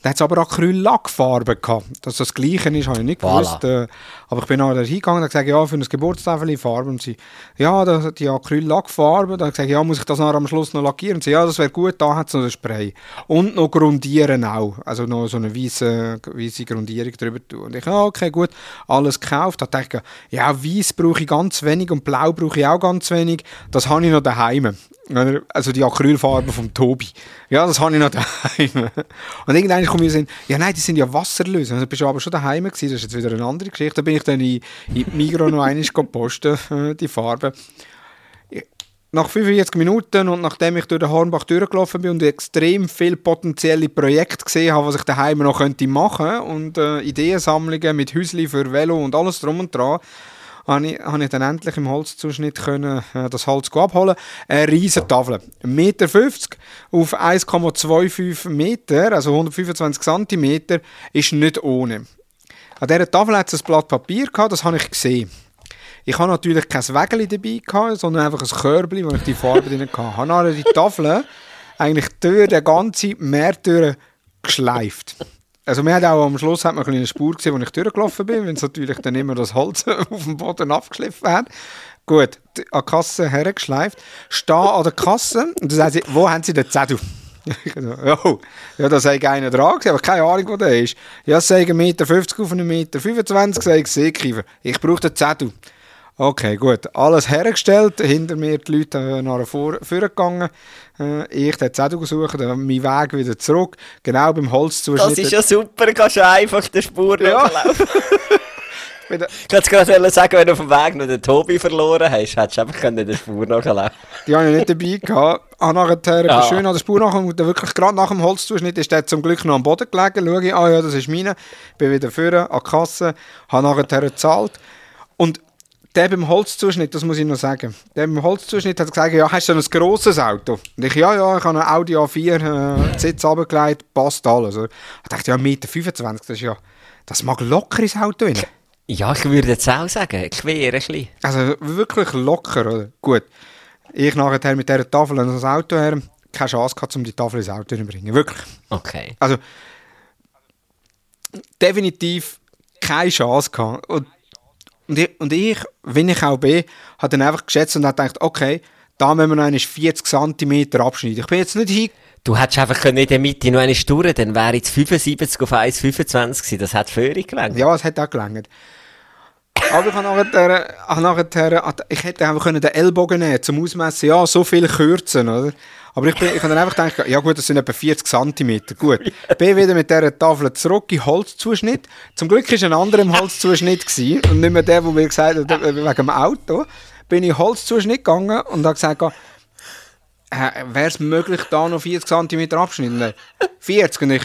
[SPEAKER 3] Dann hat aber Acryllackfarben gehabt. Dass das Gleiche ist, habe ich nicht
[SPEAKER 2] Voilà.
[SPEAKER 3] gewusst. Äh, aber ich bin nachher hingegangen und gesagt, ja, für ein Geburtstag Farbe. Und sie, ja, das, die Acryllackfarbe. Dann habe ich gesagt, ja, muss ich das nachher am Schluss noch lackieren? Und sie, ja, das wäre gut, da hat es noch ein Spray. Und noch grundieren auch. Also noch so eine weiße, weiße Grundierung drüber tun. Und ich, ja, okay, gut, alles gekauft. Da dachte ich, ja, weiß brauche ich ganz wenig und blau brauche ich auch ganz wenig. Das habe ich noch daheim. Also die Acrylfarben vom Tobi. Ja, das habe ich noch daheim. Und irgendwann komme ich so, ja nein, die sind ja wasserlösend. Also bist du aber schon daheim gewesen, das ist jetzt wieder eine andere Geschichte. Da bin ich dann in, in Migros noch einmal äh, die Farben. Nach 45 Minuten und nachdem ich durch den Hornbach durchgelaufen bin und extrem viele potenzielle Projekte gesehen habe, was ich daheim noch könnte machen und äh, Ideensammlungen mit Häusli für Velo und alles drum und dran, habe ich, habe ich dann endlich im Holzzuschnitt können, äh, das Holz abholen. Eine riesige Tafel. 1,50 Meter auf 1,25 Meter, also 125 cm, ist nicht ohne. An dieser Tafel hat es ein Blatt Papier gehabt, das habe ich gesehen. Ich habe natürlich kein Wägeli dabei gehabt, sondern einfach ein Körbchen, wo ich die Farbe drin hatte. Ich habe die Tafel eigentlich durch den ganzen durch geschleift. Also man hat auch am Schluss hat man eine Spur gesehen, wo ich durchgelaufen bin, wenn es natürlich dann immer das Holz auf dem Boden abgeschliffen hat. Gut, an die Kasse hergeschleift, stehe an der Kasse und dann sagen sie, wo haben sie den Zettel? So, oh, ja, da sei einer dran aber keine Ahnung, wo der ist. Ja, es sei 1,50 Meter auf 1,25 Meter, 25, sei ich Seekiefer. Ich brauche den Zettel. Okay, gut. Alles hergestellt. Hinter mir die Leute nach vorne gegangen. Äh, ich den Zettel gesucht, meinen Weg wieder zurück. Genau beim Holzzuschnitt.
[SPEAKER 2] Das ist ja super, kannst du einfach der Spur
[SPEAKER 3] Ja. der-
[SPEAKER 2] Ich wollte gerade sagen, wenn du auf dem Weg noch den Tobi verloren hast, hättest du einfach können der Spur nachlaufen
[SPEAKER 3] Die habe ich nicht dabei gehabt. Habe nachher
[SPEAKER 2] Ja.
[SPEAKER 3] schön an der Spur nachher und dann wirklich gerade nach dem Holzzuschnitt ist der zum Glück noch am Boden gelegen. Schaue ich, ah ja, das ist meine. Bin wieder vorne an die Kasse, habe nachher gezahlt. Und der beim Holzzuschnitt, das muss ich noch sagen, der beim Holzzuschnitt hat gesagt, ja, hast du ein grosses Auto? Und ich, ja, ja, ich habe ein Audi A4, äh, Sitz runtergelegt, passt alles. Ich dachte, ja, 1,25 Meter, das ist ja, das mag locker ins Auto rein.
[SPEAKER 2] Ja, ich würde jetzt auch sagen, quer ein bisschen.
[SPEAKER 3] Also wirklich locker, oder? Gut. Ich nachher mit dieser Tafel an das Auto her, keine Chance gehabt, um die Tafel ins Auto zu bringen. Wirklich.
[SPEAKER 2] Okay.
[SPEAKER 3] Also, definitiv keine Chance gehabt. Und, und, ich, und ich, wenn ich auch bin, habe dann einfach geschätzt und habe gedacht, okay, da müssen wir noch einmal 40 cm abschneiden. Ich bin jetzt nicht hin...
[SPEAKER 2] Du hättest einfach können in der Mitte noch eine durch, dann wäre jetzt 75 auf 1,25 gewesen. Das hat völlig gelangt.
[SPEAKER 3] Ja, es hat auch gelangt. Aber ich habe nachher, nachher, ich hätte einfach den Ellbogen nehmen zum Ausmessen. Ja, so viel kürzen, oder? Aber ich, bin, ich habe dann einfach gedacht, ja gut, das sind etwa 40 cm. Gut. Ich bin wieder mit dieser Tafel zurück in Holzzuschnitt. Zum Glück war ein anderer im Holzzuschnitt gewesen, und nicht mehr der, der mir gesagt hat, wegen dem Auto. Bin ich in Holzzuschnitt gegangen und habe gesagt, äh, wäre es möglich, da noch 40 cm abschneiden? 40. Und ich,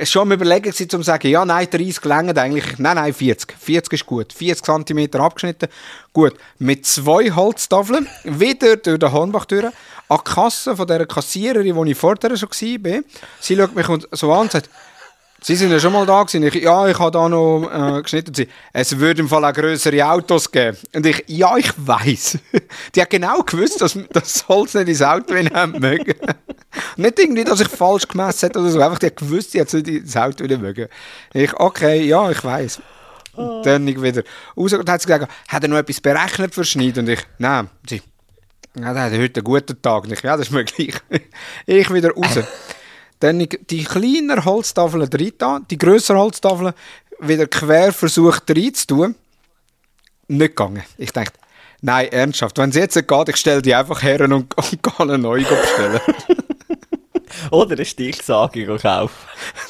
[SPEAKER 3] es schon Überlegen gewesen, um zu sagen, ja, nein, 30 länger eigentlich. Nein, nein, 40. 40 ist gut. 40 cm abgeschnitten. Gut. Mit zwei Holztafeln, wieder durch den Hornbach durch, an die Kasse von dieser Kassiererin, wo ich vorher schon war. Sie schaut mich so an und sagt, Sie sind ja schon mal da gewesen. Ich, ja, ich habe da noch äh, geschnitten. Es würde im Fall auch größere Autos geben. Und ich, ja, ich weiß. Die hat genau gewusst, dass das Holz nicht ins Auto haben mögen. nicht irgendwie, dass ich falsch gemessen hätte oder so. Einfach, die hat gewusst, die hat nicht ins Auto mögen. Ich, okay, ja, ich weiß. Und dann ich wieder raus und hat sie gesagt, hat er noch etwas berechnet für Schneid? Und ich, nein, sie, ja, der hat heute einen guten Tag. Und ich, ja, das ist möglich. ich wieder raus. Dann die kleinen Holztafeln drin, die grösseren Holztafeln wieder quer versucht reinzutun. Nicht gegangen. Ich dachte, nein, ernsthaft, wenn es jetzt nicht geht, ich stelle die einfach her und, und gehe eine neue bestellen.
[SPEAKER 2] Oder eine Stichsage kaufen.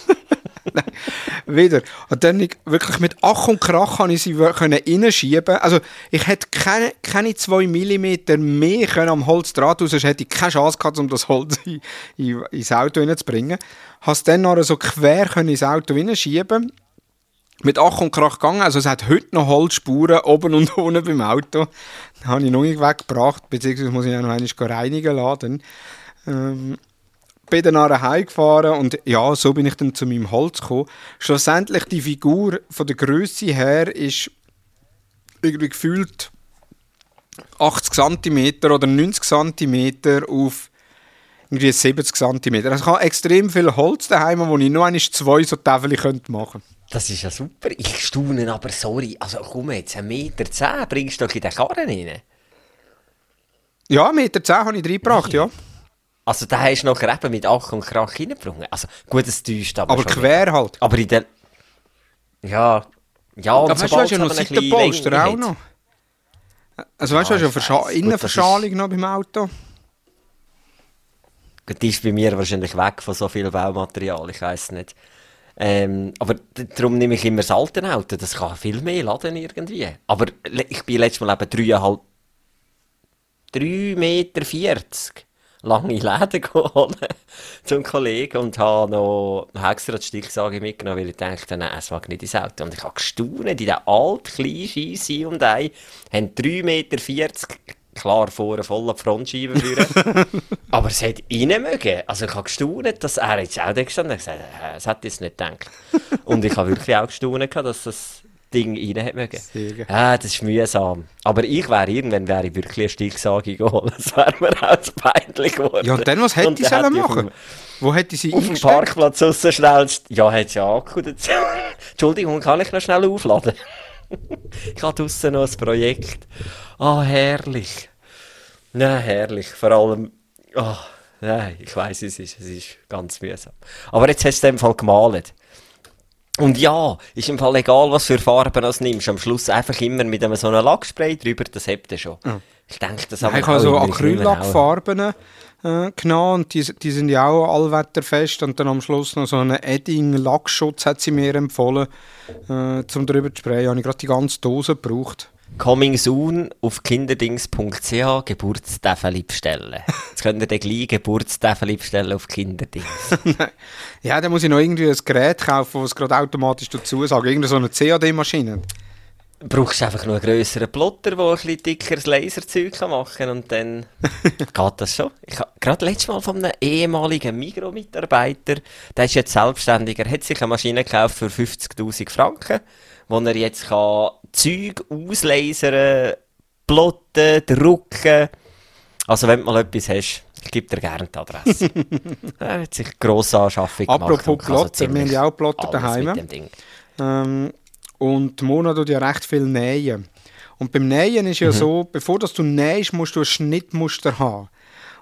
[SPEAKER 3] wieder. Und dann wirklich mit Ach und Krach kann ich sie reinschieben. Also ich hätte keine, keine zwei Millimeter mehr können am Holzdraht aus, sonst hätte ich keine Chance gehabt, um das Holz in, in, ins Auto reinzubringen. Habe es dann noch so quer können ins Auto reinschieben mit Ach und Krach gegangen. Also es hat heute noch Holzspuren oben und unten beim Auto. Das habe ich noch nicht weggebracht, beziehungsweise muss ich auch noch einmal reinigen lassen. Ähm, bin dann heimgefahren und ja, so bin ich dann zu meinem Holz gekommen. Schlussendlich die Figur von der Größe her ist irgendwie gefühlt 80 cm oder 90 cm auf irgendwie 70 cm. Also ich habe extrem viel Holz daheim, wo ich nur einmal zwei so Täfel machen könnte.
[SPEAKER 2] Das ist ja super. Ich staune aber, sorry, also komm jetzt, 1,10 Meter zehn bringst du doch in den Karren rein?
[SPEAKER 3] Ja, 1,10 Meter zehn habe ich reingebracht, ja.
[SPEAKER 2] Also da hast du noch eben mit Ach und Krach reingebrungen. Also gut, es täuscht aber
[SPEAKER 3] Aber quer halt.
[SPEAKER 2] Aber in der... Ja, ja, und
[SPEAKER 3] aber weißt, du hast ja noch Seitenpolster auch noch. Also weißt du, du hast ja Innenverschalung noch beim Auto.
[SPEAKER 2] Gut, die ist bei mir wahrscheinlich weg von so viel Baumaterial, ich weiß nicht. Ähm, aber darum nehme ich immer das alte Auto, das kann viel mehr laden irgendwie. Aber ich bin letztes Mal eben 3,5... 3,40 Meter lange Läden holen zum Kollegen und habe noch extra die Stichsage mitgenommen, weil ich dachte, nein, es mag nicht ins Auto. Und ich habe gestaunt, in diesem alt, kleinen Scheisse und ein, haben 3,40 Meter, klar vorne voll an die Frontscheibe führen. Aber es hat rein mögen. Also ich habe gestaunt, dass er jetzt auch da gestanden hat. hätte ich jetzt nicht gedacht. Und ich habe wirklich auch gestaunt, dass das Ding rein mögen. Ja, das ist mühsam. Aber ich wäre irgendwann wäre ich wirklich eine Stichsage geholt. Das wäre mir auch zu peinlich geworden.
[SPEAKER 3] Ja, und dann, was hätte ich sollen machen? Wo hätte sie
[SPEAKER 2] Auf dem Parkplatz raus schnell... Ja, hat ja Akku dazu. Entschuldigung, kann ich noch schnell aufladen? ich habe draussen noch ein Projekt. Ah, oh, herrlich. Nein, herrlich. Vor allem... Oh, nein, ich weiß es ist. Es ist ganz mühsam. Aber jetzt hast du es in dem Fall gemalt. Und ja, ist im Fall egal, was für Farben du nimmst. Am Schluss einfach immer mit einem so einem Lackspray drüber, das hebt er schon. Ja. Ich denke, das
[SPEAKER 3] haben wir Ich habe so Acryllackfarben äh, genommen und die, die sind ja auch allwetterfest. Und dann am Schluss noch so einen Edding-Lackschutz hat sie mir empfohlen, äh, zum drüber zu sprayen. Habe ich gerade die ganze Dose gebraucht.
[SPEAKER 2] Coming soon auf kinderdings.ch Geburtstafel bestellen. Jetzt könnt ihr den gleich Geburtstafel bestellen auf Kinderdings.
[SPEAKER 3] ja, dann muss ich noch irgendwie ein Gerät kaufen, das gerade automatisch dazu sagt. Irgendeine so eine CAD-Maschine.
[SPEAKER 2] Brauchst einfach nur einen grösseren Plotter, der ein bisschen dickeres Laserzeug machen kann und dann geht das schon. Ich habe gerade letztes Mal von einem ehemaligen Migro-Mitarbeiter, der ist jetzt selbstständiger, hat sich eine Maschine gekauft für 50'000 Franken wo er jetzt kann Zeug auslasern, plotten, drucken. Also wenn du mal etwas hast, ich gebe dir gerne die Adresse. er hat sich grosse Anschaffung gemacht.
[SPEAKER 3] Apropos
[SPEAKER 2] kann so
[SPEAKER 3] Plotter, wir haben ja auch Plotter daheim. Ähm, und Mona tut ja recht viel nähen. Und beim Nähen ist ja so, bevor dass du nähst, musst du ein Schnittmuster haben.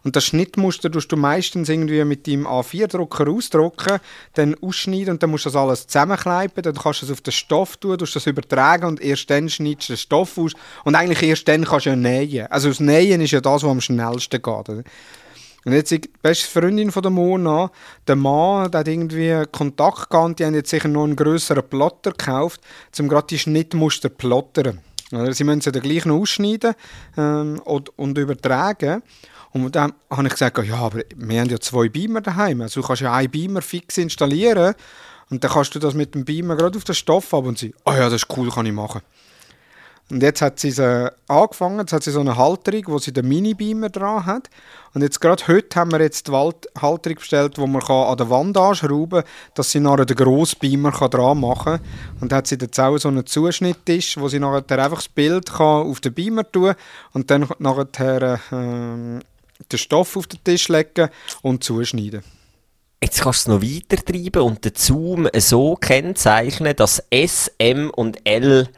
[SPEAKER 3] Und das Schnittmuster tust du meistens irgendwie mit deinem A4-Drucker ausdrucken, dann ausschneiden und dann musst du das alles zusammenkleipen, dann kannst du es auf den Stoff tun, tust das übertragen und erst dann schneidest du den Stoff aus und eigentlich erst dann kannst du ja nähen. Also das Nähen ist ja das, was am schnellsten geht. Und jetzt die beste Freundin von der Mona, der Mann, der hat irgendwie Kontakt gehabt, die haben jetzt sicher noch einen grösseren Plotter gekauft, um gerade die Schnittmuster zu plottern. Sie müssen sie dann gleich noch ausschneiden ähm, und, und übertragen. Und dann habe ich gesagt, ja, aber wir haben ja zwei Beamer daheim. Also du kannst ja einen Beamer fix installieren und dann kannst du das mit dem Beamer gerade auf den Stoff ab und sie, ah ja, das ist cool, kann ich machen. Und jetzt hat sie sie angefangen, jetzt hat sie so eine Halterung, wo sie den Mini-Beamer dran hat. Und jetzt gerade heute haben wir jetzt die Halterung bestellt, wo man kann an der Wand anschrauben kann, dass sie nachher den grossen Beamer kann dran machen kann. Und hat sie jetzt auch so einen Zuschnitttisch, wo sie nachher einfach das Bild kann auf den Beamer tun und dann nachher ähm, den Stoff auf den Tisch legen und zuschneiden.
[SPEAKER 2] Jetzt kannst du es noch weiter treiben und den Zoom so kennzeichnen, dass S, M und L,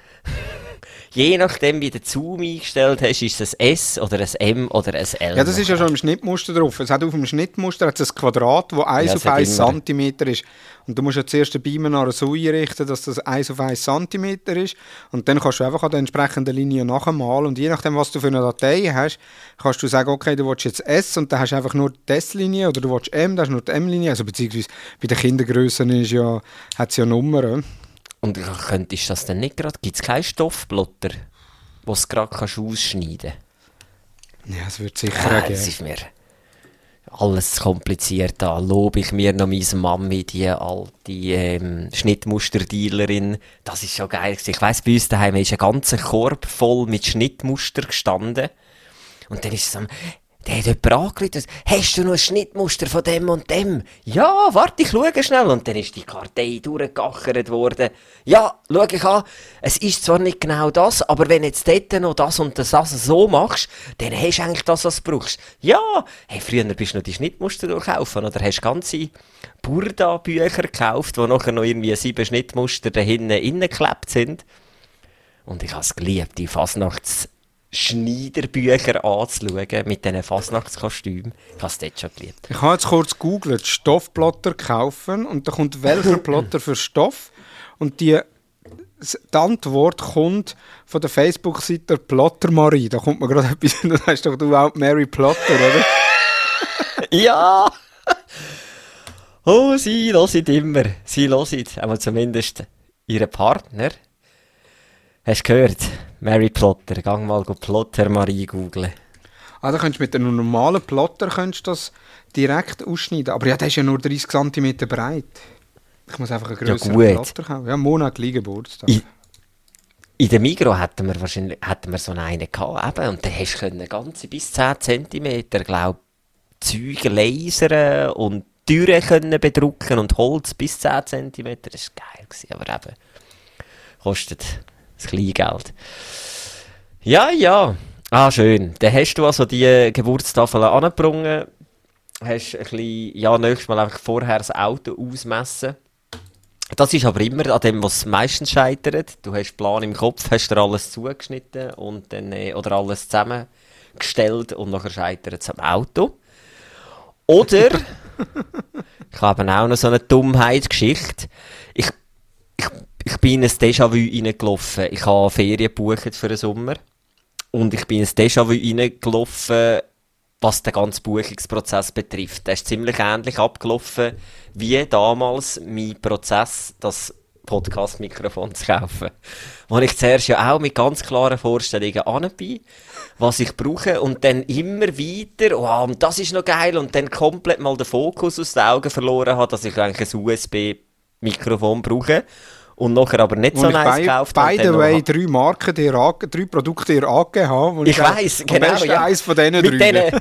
[SPEAKER 2] je nachdem wie du den Zoom eingestellt hast, ist es ein S oder ein M oder ein L.
[SPEAKER 3] Ja, das ist ja schon im Schnittmuster drauf. Es hat auf dem Schnittmuster hat es ein Quadrat, das 1
[SPEAKER 2] Ja,
[SPEAKER 3] auf
[SPEAKER 2] hat
[SPEAKER 3] 1
[SPEAKER 2] immer-
[SPEAKER 3] cm ist. Und du musst ja zuerst den Beamer nachher so einrichten, dass das 1 auf 1 cm ist. Und dann kannst du einfach an der entsprechenden Linie nachmalen. Und je nachdem, was du für eine Datei hast, kannst du sagen, okay, du willst jetzt S und dann hast du einfach nur die S-Linie oder du willst M, dann hast du nur die M-Linie. Also beziehungsweise bei den Kindergrössen ist ja, hat es ja Nummern.
[SPEAKER 2] Und könntest das dann nicht gerade, gibt es keinen Stoffplotter, wo du gerade kannst ausschneiden
[SPEAKER 3] Ja, es wird sicher
[SPEAKER 2] kannst? das
[SPEAKER 3] geben.
[SPEAKER 2] ist mir alles kompliziert. Da lobe ich mir noch meine Mami, die alte ähm, Schnittmusterdealerin. Das ist schon geil. Ich weiss, bei uns daheim ist ein ganzer Korb voll mit Schnittmuster gestanden. Und dann ist es am, der hat jemand angerufen, hast du noch ein Schnittmuster von dem und dem? Ja, warte, ich schaue schnell. Und dann ist die Kartei durchgegachert worden. Ja, schau ich an, es ist zwar nicht genau das, aber wenn jetzt dort noch das und das, so machst, dann hast du eigentlich das, was du brauchst. Ja, hey, früher bist du noch die Schnittmuster durchkaufen oder hast ganze Burda-Bücher gekauft, wo nachher noch irgendwie sieben Schnittmuster da hinten innengeklebt sind. Und ich habe es geliebt, die Fasnachts Schneiderbücher anzuschauen mit diesen Fasnachtskostümen. Ich habe es dort schon geliebt.
[SPEAKER 3] Ich habe jetzt kurz gegoogelt, Stoffplotter kaufen und da kommt welcher Plotter für Stoff und die, die Antwort kommt von der Facebook-Seite Plotter Marie. Da kommt mir gerade etwas, das heißt doch du auch Mary Plotter, oder?
[SPEAKER 2] Ja! Oh, sie hören immer. Sie hören, aber zumindest ihren Partner. Hast du gehört? Mary Plotter. Gang mal go Plotter Marie googlen.
[SPEAKER 3] Ah, da könntest du mit einem normalen Plotter könntest du das direkt ausschneiden. Aber ja, der ist ja nur 30 cm breit. Ich muss einfach einen grösseren
[SPEAKER 2] gut.
[SPEAKER 3] Plotter kaufen. Ja, monatlich Geburtstag.
[SPEAKER 2] I- In der Migro hätten wir wahrscheinlich hätten wir so einen gehabt, eben, und dann hast du können ganze bis 10 cm, glaub, Zeug lasern und Türen können bedrucken und Holz bis 10 cm. Das war geil, gewesen, aber eben, kostet das Kleingeld. Ja, ja. Ah, schön. Dann hast du also die Geburtstafel angebrungen, hast ein bisschen, ja, nächstes Mal einfach vorher das Auto ausmessen. Das ist aber immer an dem, was meistens scheitert. Du hast einen Plan im Kopf, hast dir alles zugeschnitten und dann, äh, oder alles zusammengestellt und nachher scheitert es am Auto. Oder, ich habe auch noch so eine Dummheitsgeschichte. Ich, ich, bin in ein Déjà-vu reingelaufen. Ich habe Ferien gebucht für den Sommer. Und ich bin in ein Déjà-vu reingelaufen, was den ganzen Buchungsprozess betrifft. Der ist ziemlich ähnlich abgelaufen wie damals mein Prozess, das Podcast-Mikrofon zu kaufen. Wo ich zuerst ja auch mit ganz klaren Vorstellungen an bin, was ich brauche und dann immer weiter, oh, und das ist noch geil und dann komplett mal den Fokus aus den Augen verloren habe, dass ich eigentlich ein USB-Mikrofon brauche. Und nachher aber nicht so
[SPEAKER 3] ich
[SPEAKER 2] nice
[SPEAKER 3] by,
[SPEAKER 2] gekauft
[SPEAKER 3] by the way drei Marken ange, drei Produkte dir angegeben habe.
[SPEAKER 2] Ich
[SPEAKER 3] sage,
[SPEAKER 2] weiss,
[SPEAKER 3] am
[SPEAKER 2] genau.
[SPEAKER 3] besten
[SPEAKER 2] Ja.
[SPEAKER 3] eins von diesen
[SPEAKER 2] mit
[SPEAKER 3] drei.
[SPEAKER 2] denen,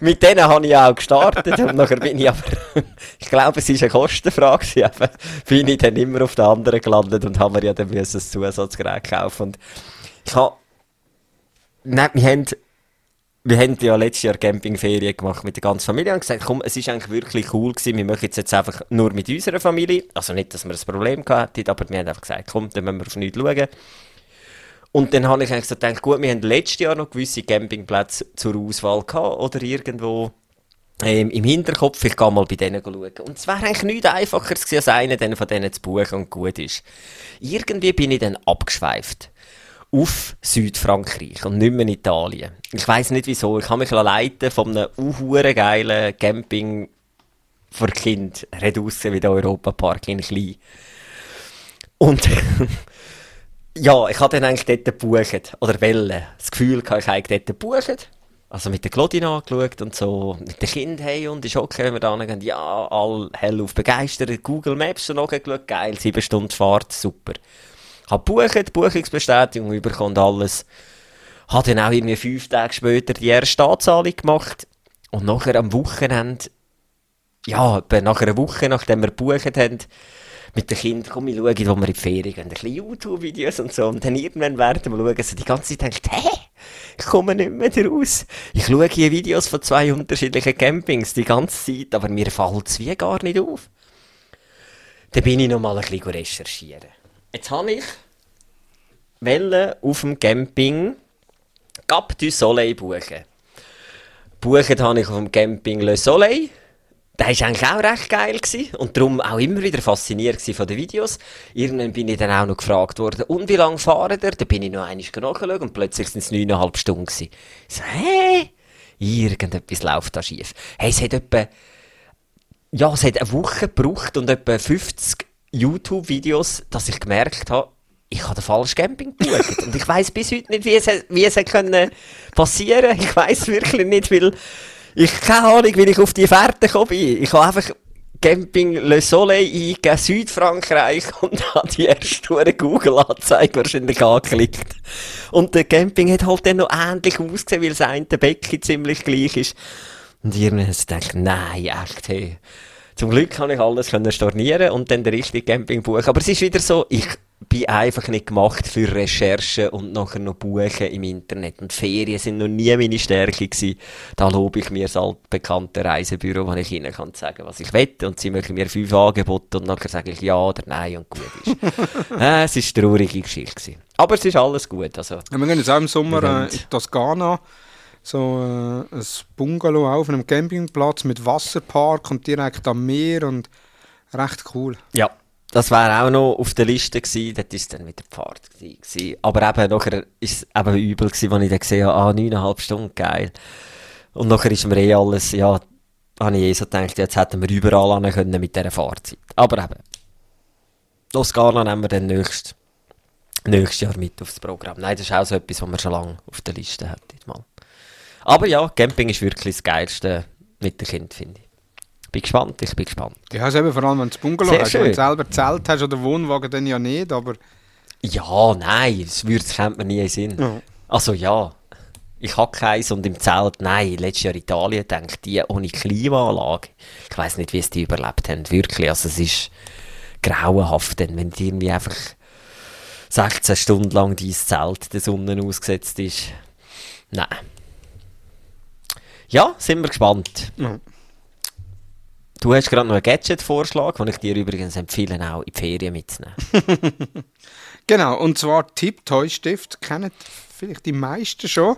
[SPEAKER 2] mit denen habe ich auch gestartet und nachher bin ich aber, ich glaube, es war eine Kostenfrage, eben. bin ich dann immer auf den anderen gelandet und haben mir ja dann müssen ein Zusatzgerät kaufen und ich habe, nein, wir haben, wir haben ja letztes Jahr Campingferien gemacht mit der ganzen Familie und gesagt, komm, es ist eigentlich wirklich cool gewesen, wir machen jetzt einfach nur mit unserer Familie, also nicht, dass wir ein Problem gehabt hätten, aber wir haben einfach gesagt, komm, dann müssen wir auf nichts schauen. Und dann habe ich eigentlich so gedacht, gut, wir haben letztes Jahr noch gewisse Campingplätze zur Auswahl gehabt oder irgendwo ähm, im Hinterkopf, ich gehe mal bei denen schauen. Und es wäre eigentlich nichts einfacher gewesen, als einen von denen zu buchen und gut ist. Irgendwie bin ich dann abgeschweift auf Südfrankreich und nicht mehr in Italien. Ich weiß nicht wieso, ich habe mich leiten von einem uhuere geilen Camping für Kind, red aussen wie der Europapark in Klein. Und ja, ich habe dann eigentlich dort gebucht, oder wollen. Das Gefühl hatte, ich habe dort gebucht. Also mit der Claudine angeschaut und so, mit den Kindern, hey, und ist okay, wenn wir da hingehen. Ja, all hell auf begeistert. Google Maps schon angeschaut, geil, sieben Stunden Fahrt, super. Hab gebucht, Buchungsbestätigung bekommen und alles. Hab dann auch irgendwie fünf Tage später die erste Anzahlung gemacht. Und nachher am Wochenende, ja, nach einer Woche, nachdem wir gebucht haben, mit den Kindern, komm, ich schaue, wo wir in die Ferien gehen, ein bisschen YouTube-Videos und so. Und dann irgendwann während dem Schauen, so die ganze Zeit denkt, hä? Ich komme nicht mehr raus. Ich schaue hier Videos von zwei unterschiedlichen Campings die ganze Zeit, aber mir fällt es wie gar nicht auf. Dann bin ich noch mal ein bisschen recherchieren. Jetzt habe ich wollte auf dem Camping Cap du Soleil buchen. Buchen habe ich auf dem Camping Le Soleil. Der war eigentlich auch recht geil gewesen und darum auch immer wieder fasziniert von den Videos. Irgendwann bin ich dann auch noch gefragt worden, und wie lange fahren ihr? Dann bin ich noch einmal nachgeschaut und plötzlich sind es neuneinhalb Stunden gewesen. Ich so, hä? Irgendetwas läuft da schief. Hey, es hat etwa, ja, es hat eine Woche gebraucht und etwa 50 YouTube-Videos, dass ich gemerkt habe, ich habe den falschen Camping gebucht. und ich weiss bis heute nicht, wie es, wie es können passieren Ich weiss wirklich nicht, weil ich keine Ahnung, wie ich auf die Fährte gekommen bin. Ich habe einfach Camping Le Soleil eingegeben, Südfrankreich und habe die erste Google-Anzeige wahrscheinlich angeklickt. Und der Camping hat halt dann noch ähnlich ausgesehen, weil das eine Becken ziemlich gleich ist. Und irgendwann habe ich gedacht, nein, echt, hey. Zum Glück kann ich alles können stornieren und dann den richtigen Camping buchen. Aber es ist wieder so, ich bin einfach nicht gemacht für Recherchen und nachher noch buchen im Internet. Und Ferien sind noch nie meine Stärke gewesen. Da lobe ich mir das altbekannte Reisebüro, wo ich ihnen kann sagen, was ich wette. Und sie machen mir fünf Angebote und nachher sage ich ja oder nein und gut ist. äh, es ist eine traurige Geschichte gewesen. Aber es ist alles gut, also.
[SPEAKER 3] Ja, wir gehen jetzt auch im Sommer äh, in Toskana so äh, ein Bungalow auf einem Campingplatz mit Wasserpark und direkt am Meer und recht cool.
[SPEAKER 2] Ja, das wäre auch noch auf der Liste gewesen, dort ist dann wieder die Fahrt gewesen. Aber eben, nachher ist es eben übel gewesen, als ich dann gesehen habe, ah, neuneinhalb Stunden, geil. Und nachher ist mir eh alles, ja, habe ich eh so gedacht, jetzt hätten wir überall hin können mit dieser Fahrzeit. Aber eben, Toskana nehmen wir dann nächstes, nächstes Jahr mit aufs Programm. Nein, das ist auch so etwas, was wir schon lange auf der Liste. Mal. Aber ja, Camping ist wirklich das Geilste mit den Kindern, finde ich. Bin gespannt, ich bin gespannt.
[SPEAKER 3] Ja, also eben, vor allem wenn du das Bungalow
[SPEAKER 2] Sehr
[SPEAKER 3] hast. Wenn du
[SPEAKER 2] schön.
[SPEAKER 3] selber Zelt hast oder Wohnwagen, dann ja nicht, aber
[SPEAKER 2] Ja, nein, das würde kommt mir nie in den Sinn.
[SPEAKER 3] Ja.
[SPEAKER 2] Also ja, ich habe keins und im Zelt, nein, letztes Jahr Italien, denke die ohne Klimaanlage. Ich weiß nicht, wie es die überlebt haben, wirklich. Also es ist grauenhaft, denn wenn die irgendwie einfach 16 Stunden lang dein Zelt der Sonne ausgesetzt ist. Nein. Ja, sind wir gespannt.
[SPEAKER 3] Ja.
[SPEAKER 2] Du hast gerade noch einen Gadget-Vorschlag, den ich dir übrigens empfehle, auch in die Ferien mitzunehmen.
[SPEAKER 3] Genau, und zwar Tipptoy-Stift, kennen vielleicht die meisten schon.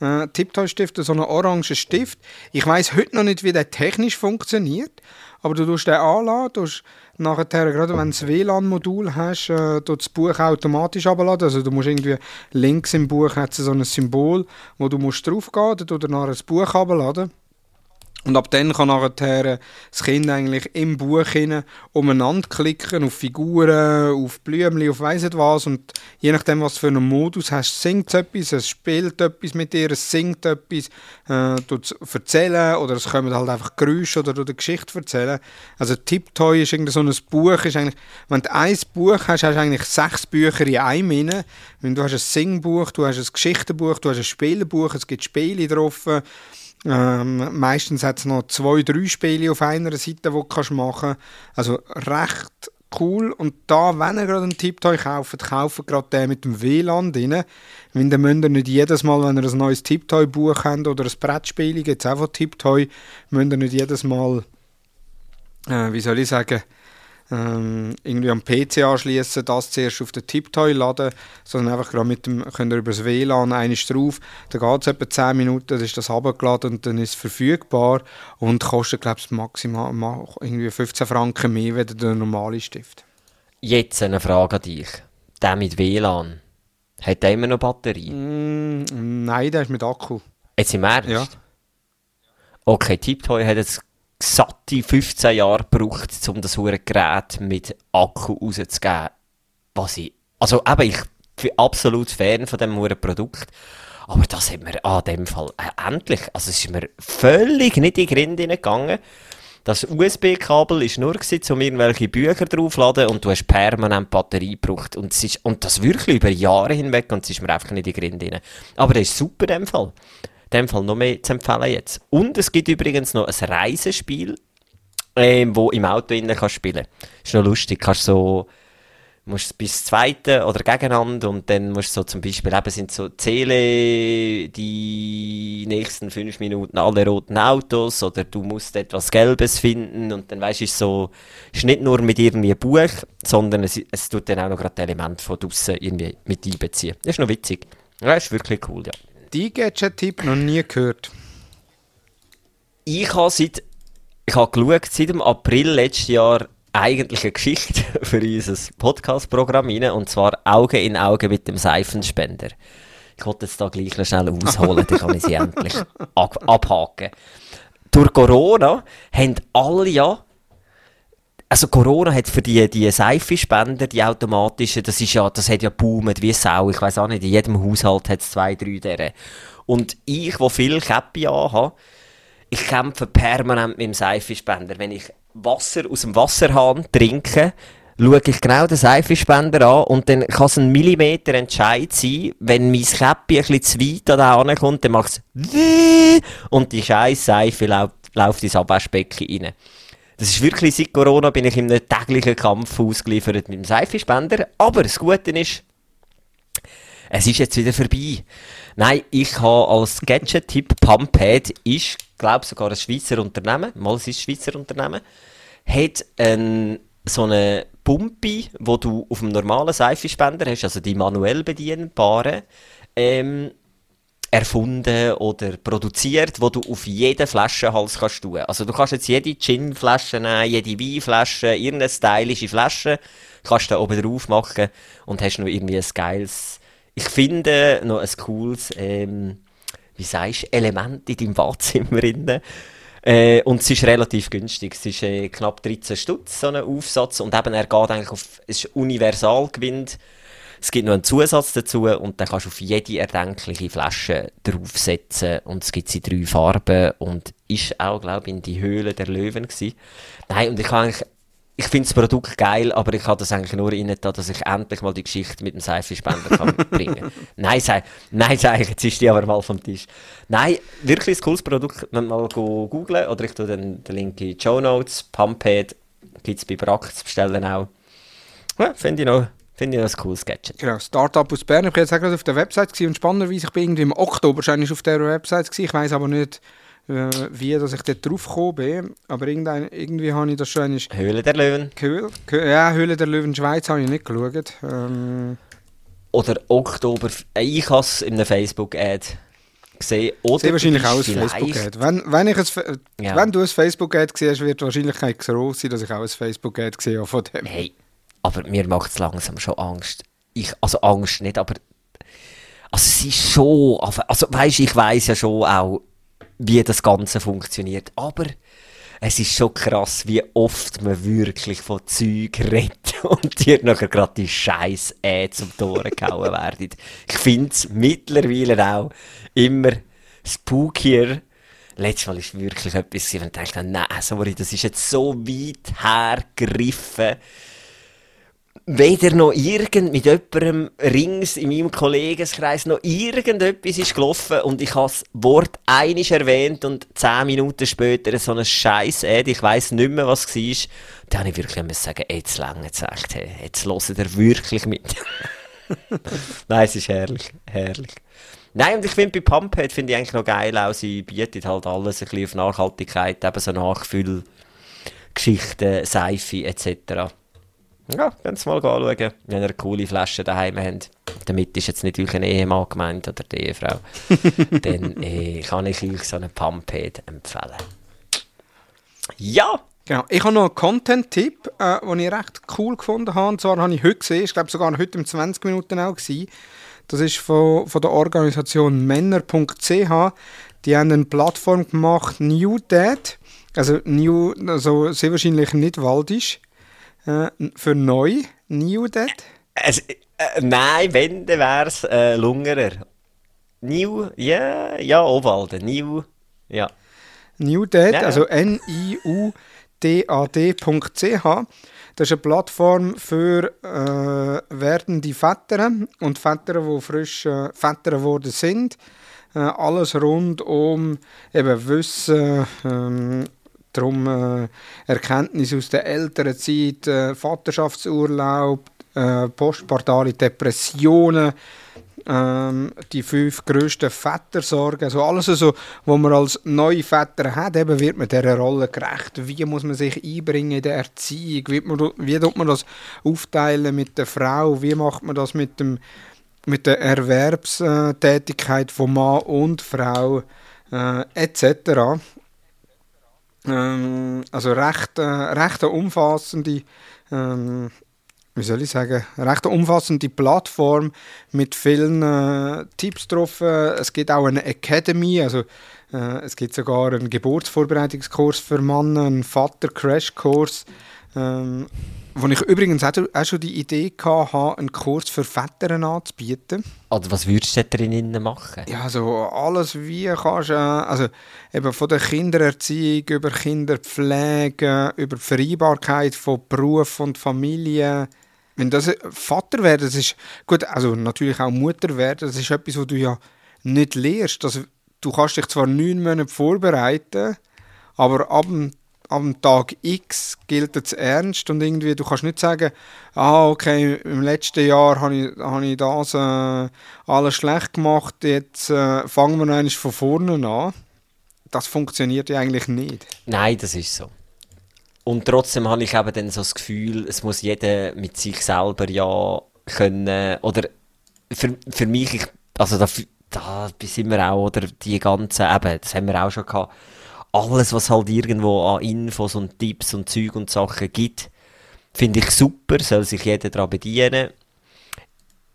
[SPEAKER 3] Äh, Tipptoy-Stift, so einen orangen Stift. Ich weiß heute noch nicht, wie der technisch funktioniert, aber du tust den anladen, tust nachher, gerade wenn du das WLAN-Modul hast, äh, das Buch automatisch abladen. Also du musst irgendwie links im Buch hat so ein Symbol, wo du musst draufgehen, dann tut er nachher das Buch abladen. Und ab dann kann nachher das Kind eigentlich im Buch hinein umeinander klicken, auf Figuren, auf Blümchen, auf weiss nicht was. Und je nachdem, was für einen Modus hast, singt es etwas, es spielt etwas mit dir, es singt etwas, äh, tut es erzählen oder es kommen halt einfach Geräusche oder eine Geschichte erzählen. Also Tiptoy ist irgendwie so ein Buch, ist eigentlich, wenn du ein Buch hast, hast du eigentlich sechs Bücher in einem inne. Du hast ein Singbuch, du hast ein Geschichtenbuch, du hast ein Spielbuch, es gibt Spiele drauf, ähm, meistens hat es noch zwei, drei Spiele auf einer Seite, die du machen kannst. Also recht cool. Und da, wenn ihr gerade einen Tiptoy kauft, kauft gerade den mit dem WLAN drin. Weil dann müsst ihr nicht jedes Mal, wenn ihr ein neues Tiptoy-Buch habt oder ein Brettspiel, gibt es auch von Tiptoy, müsst ihr nicht jedes Mal, äh, wie soll ich sagen, ähm, irgendwie am PC anschließen, das zuerst auf den Tiptoy laden, sondern einfach gerade mit dem, könnt ihr über das WLAN eines drauf, dann geht es etwa 10 Minuten, dann ist das abgeladen und dann ist es verfügbar und kostet, glaube ich, maximal irgendwie 15 Franken mehr als der normale Stift.
[SPEAKER 2] Jetzt eine Frage an dich. Der mit WLAN, hat der immer noch Batterie?
[SPEAKER 3] Mm, nein, der ist mit Akku.
[SPEAKER 2] Jetzt im Ernst?
[SPEAKER 3] Ja.
[SPEAKER 2] Okay, Tiptoy hat jetzt satte 15 Jahre gebraucht, um das hure Gerät mit Akku rauszugeben. Was ich, also eben, ich bin absolut Fan von diesem hure Produkt. Aber das hat mir an dem Fall äh, endlich, also es ist mir völlig nicht in die Grinde gegangen. Das USB-Kabel ist nur gewesen, um irgendwelche Bücher draufzuladen und du hast permanent Batterie gebraucht. Und, es ist, und das wirklich über Jahre hinweg und es ist mir einfach nicht in die Grinde rein. Aber das ist super in dem Fall. In dem Fall noch mehr zu empfehlen jetzt. Und es gibt übrigens noch ein Reisespiel, ähm, wo im Auto innen kannst spielen. Ist noch lustig, kannst so musst bis zweite oder gegeneinander und dann musst so zum Beispiel eben sind so zähle die nächsten fünf Minuten alle roten Autos oder du musst etwas Gelbes finden und dann weißt du so ist nicht nur mit irgendwie ein Buch, sondern es, es tut dann auch noch gerade Element von draussen irgendwie mit einbeziehen. Das ist noch witzig. Ja, ist wirklich cool, ja.
[SPEAKER 3] Die Gadget-Tipp noch nie gehört.
[SPEAKER 2] Ich habe seit ich habe geschaut, seit dem April letztes Jahr eigentlich eine Geschichte für unser Podcast-Programm rein, und zwar Auge in Auge mit dem Seifenspender. Ich wollte jetzt da gleich noch schnell ausholen, dann kann ich sie endlich ab abhaken. Durch Corona haben alle ja also Corona hat für die, die Seifenspender, die automatischen, das ist ja, das hat ja boomet wie Sau. Ich weiß auch nicht, in jedem Haushalt hat es zwei, drei deren. Und ich, wo viel Käppi habe, ich kämpfe permanent mit dem Seifenspender. Wenn ich Wasser aus dem Wasserhahn trinke, schaue ich genau den Seifenspender an und dann kann es ein Millimeter Entscheid sein, wenn mein Käppi ein bisschen zu weit an den kommt, dann macht es und die scheiß Seife läuft, läuft ins Abwaschbecken rein. Das ist wirklich, seit Corona bin ich in einem täglichen Kampf ausgeliefert mit dem Seifenspender. Aber das Gute ist, es ist jetzt wieder vorbei. Nein, ich habe als Gadget-Tipp Pumphead ist, glaube sogar ein Schweizer Unternehmen, mal es ist ein Schweizer Unternehmen, hat ein, so eine Pumpe, wo du auf dem normalen Seifenspender hast, also die manuell bedienbare, ähm, erfunden oder produziert, wo du auf jeden Flaschenhals kannst tun. Also du kannst jetzt jede Gin-Flasche nehmen, jede Weinflasche, irgendeine stylische Flasche, kannst da oben drauf machen und hast noch irgendwie ein geiles, ich finde, noch ein cooles, ähm, wie sagst du, Element in deinem Badzimmer drin. Äh, und es ist relativ günstig. Es ist äh, knapp 13 Stutz, so ein Aufsatz. Und eben, er geht eigentlich auf, es ist Universalgewinn. Es gibt noch einen Zusatz dazu und dann kannst du auf jede erdenkliche Flasche draufsetzen und es gibt sie drei Farben und ist auch, glaube ich, in die Höhle der Löwen gewesen. Nein, und ich kann eigentlich ich finde das Produkt geil, aber ich habe das eigentlich nur da, dass ich endlich mal die Geschichte mit dem Seifenspender kann bringen. Nein, sei, nein, ich, jetzt ist die aber mal vom Tisch. Nein, wirklich ein cooles Produkt, wenn mal googeln oder ich tue den, den Link in die Show Notes, Pumphead, gibt es bei Brack zu bestellen auch. Ja, finde ich noch Finde ich ein cooles Gadget.
[SPEAKER 3] Genau, Startup aus Bern. Ich war jetzt gerade auf der Website gewesen, und spannenderweise, ich bin irgendwie im Oktober wahrscheinlich auf der Website gewesen. Ich weiß aber nicht, äh, wie dass ich dort drauf gekommen bin. Aber irgendwie habe ich das schon einmal...
[SPEAKER 2] Höhle der Löwen.
[SPEAKER 3] Höhle, ja, Höhle der Löwen Schweiz habe ich nicht geschaut. Ähm,
[SPEAKER 2] Oder Oktober... Ich habe es in einer Facebook-Ad gesehen. Oder
[SPEAKER 3] Sehr wahrscheinlich auch ein Facebook-Ad. Wenn, wenn, ich ein, ja. wenn du ein Facebook-Ad gesehen hast, wird die Wahrscheinlichkeit groß sein, dass ich auch ein Facebook-Ad gesehen habe von dem.
[SPEAKER 2] Hey, aber mir macht es langsam schon Angst. Ich, also Angst nicht, aber also es ist schon, also weißt, ich weiß ja schon auch, wie das Ganze funktioniert. Aber es ist schon krass, wie oft man wirklich von Zeug redet und dir nachher gerade die scheiß Äh zum Toren gehauen werden. Ich finde es mittlerweile auch immer spookier. Letztes Mal ist wirklich etwas, wo ich dachte, nein, sorry, das ist jetzt so weit hergegriffen weder noch irgend mit jemandem rings in meinem Kollegenkreis noch irgendetwas ist gelaufen und ich habe das Wort einisch erwähnt und zehn Minuten später so ein scheiß Ed, ich weiss nicht mehr, was war. Da habe ich wirklich müssen sagen, jetzt lange es echt, hey, jetzt hört er wirklich mit. Nein, es ist herrlich, herrlich. Nein, und ich finde bei Pumphead finde ich eigentlich noch geil auch, sie bietet halt alles ein bisschen auf Nachhaltigkeit, eben so Nachfüllgeschichten, Seife etc. Ja, könnt ihr mal anschauen, wenn ihr eine coole Flasche daheim habt. Damit ist jetzt nicht euch ein Ehemann gemeint oder die Ehefrau. dann äh, kann ich euch so einen Pumphead empfehlen. Ja!
[SPEAKER 3] Genau. Ich habe noch einen Content-Tipp, äh, den ich recht cool gefunden habe. Und zwar habe ich heute gesehen, ich glaube sogar heute um 20 Minuten auch gewesen. Das ist von, von der Organisation Männer.ch. Die haben eine Plattform gemacht, New Dad. Also New, also sehr wahrscheinlich nicht waldisch. Äh, für neu, New Dead?
[SPEAKER 2] Also, äh, nein, wenn, dann wäre es äh, Lungerer. New, yeah, ja, Obwalden, New, ja.
[SPEAKER 3] New Dead, ja, also N-I-U-D-A-D.ch. Das ist eine Plattform für äh, werdende Väter und Väter, die frisch äh, Väter geworden sind. Äh, alles rund um eben Wissen, ähm, Darum äh, Erkenntnisse aus der älteren Zeit, äh, Vaterschaftsurlaub, äh, postpartale Depressionen, ähm, die fünf grössten Vätersorgen, also alles, also, was man als neue Väter hat, eben wird man dieser Rolle gerecht. Wie muss man sich einbringen in der Erziehung? Wie, man, wie tut man das aufteilen mit der Frau? Wie macht man das mit, dem, mit der Erwerbstätigkeit von Mann und Frau? Äh, etc. Ähm, also recht, äh, recht umfassende, ähm, wie soll ich sagen, recht umfassende Plattform mit vielen äh, Tipps drauf. Es gibt auch eine Academy, also äh, es gibt sogar einen Geburtsvorbereitungskurs für Männer, einen Vater-Crash-Kurs. Ähm, wo ich übrigens auch, schon die Idee hatte, einen Kurs für Väter anzubieten.
[SPEAKER 2] Oder was würdest du drinnen machen?
[SPEAKER 3] Ja, also alles wie kannst du, äh, also eben von der Kindererziehung über Kinderpflege, über die Vereinbarkeit von Beruf und Familie. Wenn das Vater werden, das ist, gut, also natürlich auch Mutter werden, das ist etwas, was du ja nicht lernst. Also, du kannst dich zwar neun Monate vorbereiten, aber ab dem am Tag X gilt es ernst und irgendwie, du kannst nicht sagen, ah, okay, im letzten Jahr habe ich, hab ich das äh, alles schlecht gemacht, jetzt äh, fangen wir eigentlich von vorne an. Das funktioniert ja eigentlich nicht.
[SPEAKER 2] Nein, das ist so. Und trotzdem habe ich eben dann so das Gefühl, es muss jeder mit sich selber ja können, oder für, für mich, ich, also da, da sind wir auch, oder die ganzen, eben, das haben wir auch schon gehabt, alles, was halt irgendwo an Infos und Tipps und Zeug und Sachen gibt, finde ich super, soll sich jeder daran bedienen.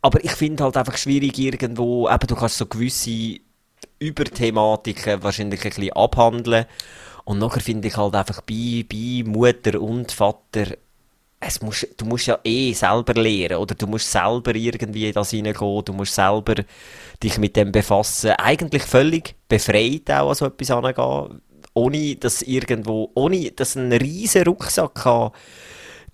[SPEAKER 2] Aber ich finde halt einfach schwierig irgendwo, eben du kannst so gewisse Überthematiken wahrscheinlich ein bisschen abhandeln. Und nachher finde ich halt einfach bei, bei Mutter und Vater, es muss, du musst ja eh selber lernen, oder du musst selber irgendwie in das hineingehen, du musst selber dich mit dem befassen. Eigentlich völlig befreit auch an so etwas angehen ohne dass irgendwo, ohne dass ein riesen Rucksack hat,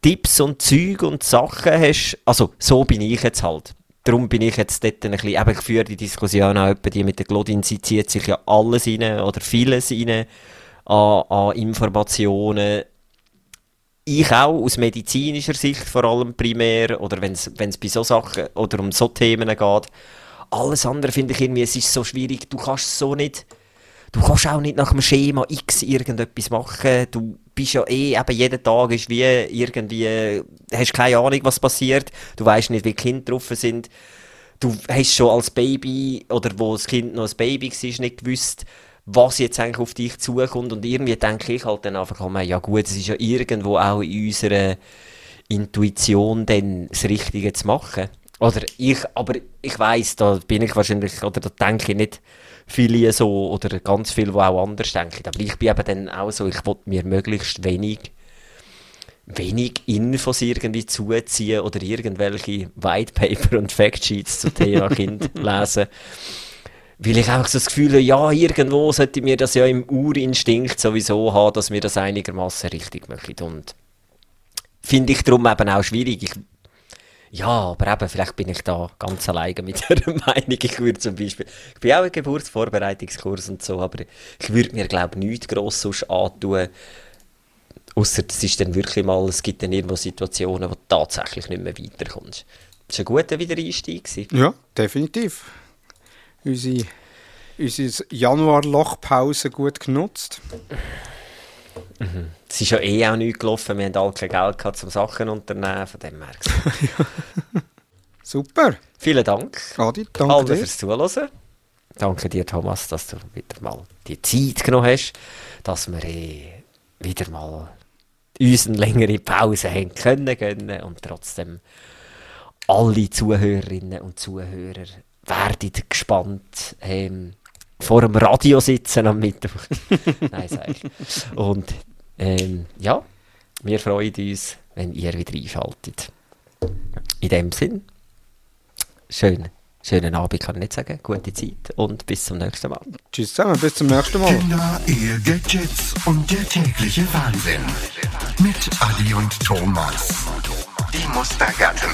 [SPEAKER 2] Tipps und Zeug und Sachen hast. Also, so bin ich jetzt halt. Darum bin ich jetzt dort ein bisschen, eben, ich führe die Diskussion auch, die mit der Glodin, sie zieht sich ja alles rein oder vieles rein an, an Informationen. Ich auch aus medizinischer Sicht vor allem primär, oder wenn es bei so Sachen oder um so Themen geht. Alles andere finde ich irgendwie, es ist so schwierig, du kannst so nicht du kannst auch nicht nach dem Schema X irgendetwas machen. Du bist ja eh, eben jeden Tag ist wie irgendwie, hast keine Ahnung, was passiert. Du weißt nicht, wie die Kinder drauf sind. Du hast schon als Baby, oder wo das Kind noch ein Baby war, nicht gewusst, was jetzt eigentlich auf dich zukommt. Und irgendwie denke ich halt dann einfach, oh, ja gut, es ist ja irgendwo auch in unserer Intuition dann das Richtige zu machen. Oder ich, aber ich weiss, da bin ich wahrscheinlich, oder da denke ich nicht viele so, oder ganz viele, die auch anders denken. Aber ich bin eben dann auch so, ich wollte mir möglichst wenig, wenig Infos irgendwie zuziehen oder irgendwelche White Paper und Factsheets zum Thema Kind lesen. Weil ich einfach so das Gefühl habe, ja, irgendwo sollte mir das ja im Urinstinkt sowieso haben, dass wir das einigermaßen richtig machen. Und finde ich darum eben auch schwierig. Ich, ja, aber eben, vielleicht bin ich da ganz alleine mit der Meinung. Ich würde zum Beispiel, ich bin auch im Geburtsvorbereitungskurs und so, aber ich würde mir, glaube ich, nichts gross sonst antun. Außer es ist dann wirklich mal, es gibt dann irgendwo Situationen, wo du tatsächlich nicht mehr weiterkommst. Das war ein guter Wiedereinstieg.
[SPEAKER 3] Ja, definitiv. Unsere, unsere Januar-Lochpause gut genutzt.
[SPEAKER 2] Es ist ja eh auch nichts gelaufen, wir haben alle kein Geld gehabt, um Sachen zu unternehmen, von dem her. gesehen.
[SPEAKER 3] Super.
[SPEAKER 2] Vielen Dank.
[SPEAKER 3] Adi, danke dir.
[SPEAKER 2] fürs Zuhören. Danke dir, Thomas, dass du wieder mal die Zeit genommen hast, dass wir eh wieder mal uns eine längere Pause haben können gönnen und trotzdem alle Zuhörerinnen und Zuhörer werden gespannt ähm, vor dem Radio sitzen am Mittwoch. Nein, sag ich. Und ähm, ja, wir freuen uns, wenn ihr wieder einschaltet. In dem Sinn, schön, schönen Abend kann ich nicht sagen, gute Zeit und bis zum nächsten Mal.
[SPEAKER 3] Tschüss zusammen, bis zum nächsten Mal.
[SPEAKER 1] Kinder, Ehe, Gadgets und der tägliche Wahnsinn. Mit Adi und Thomas. Die Mustergatten.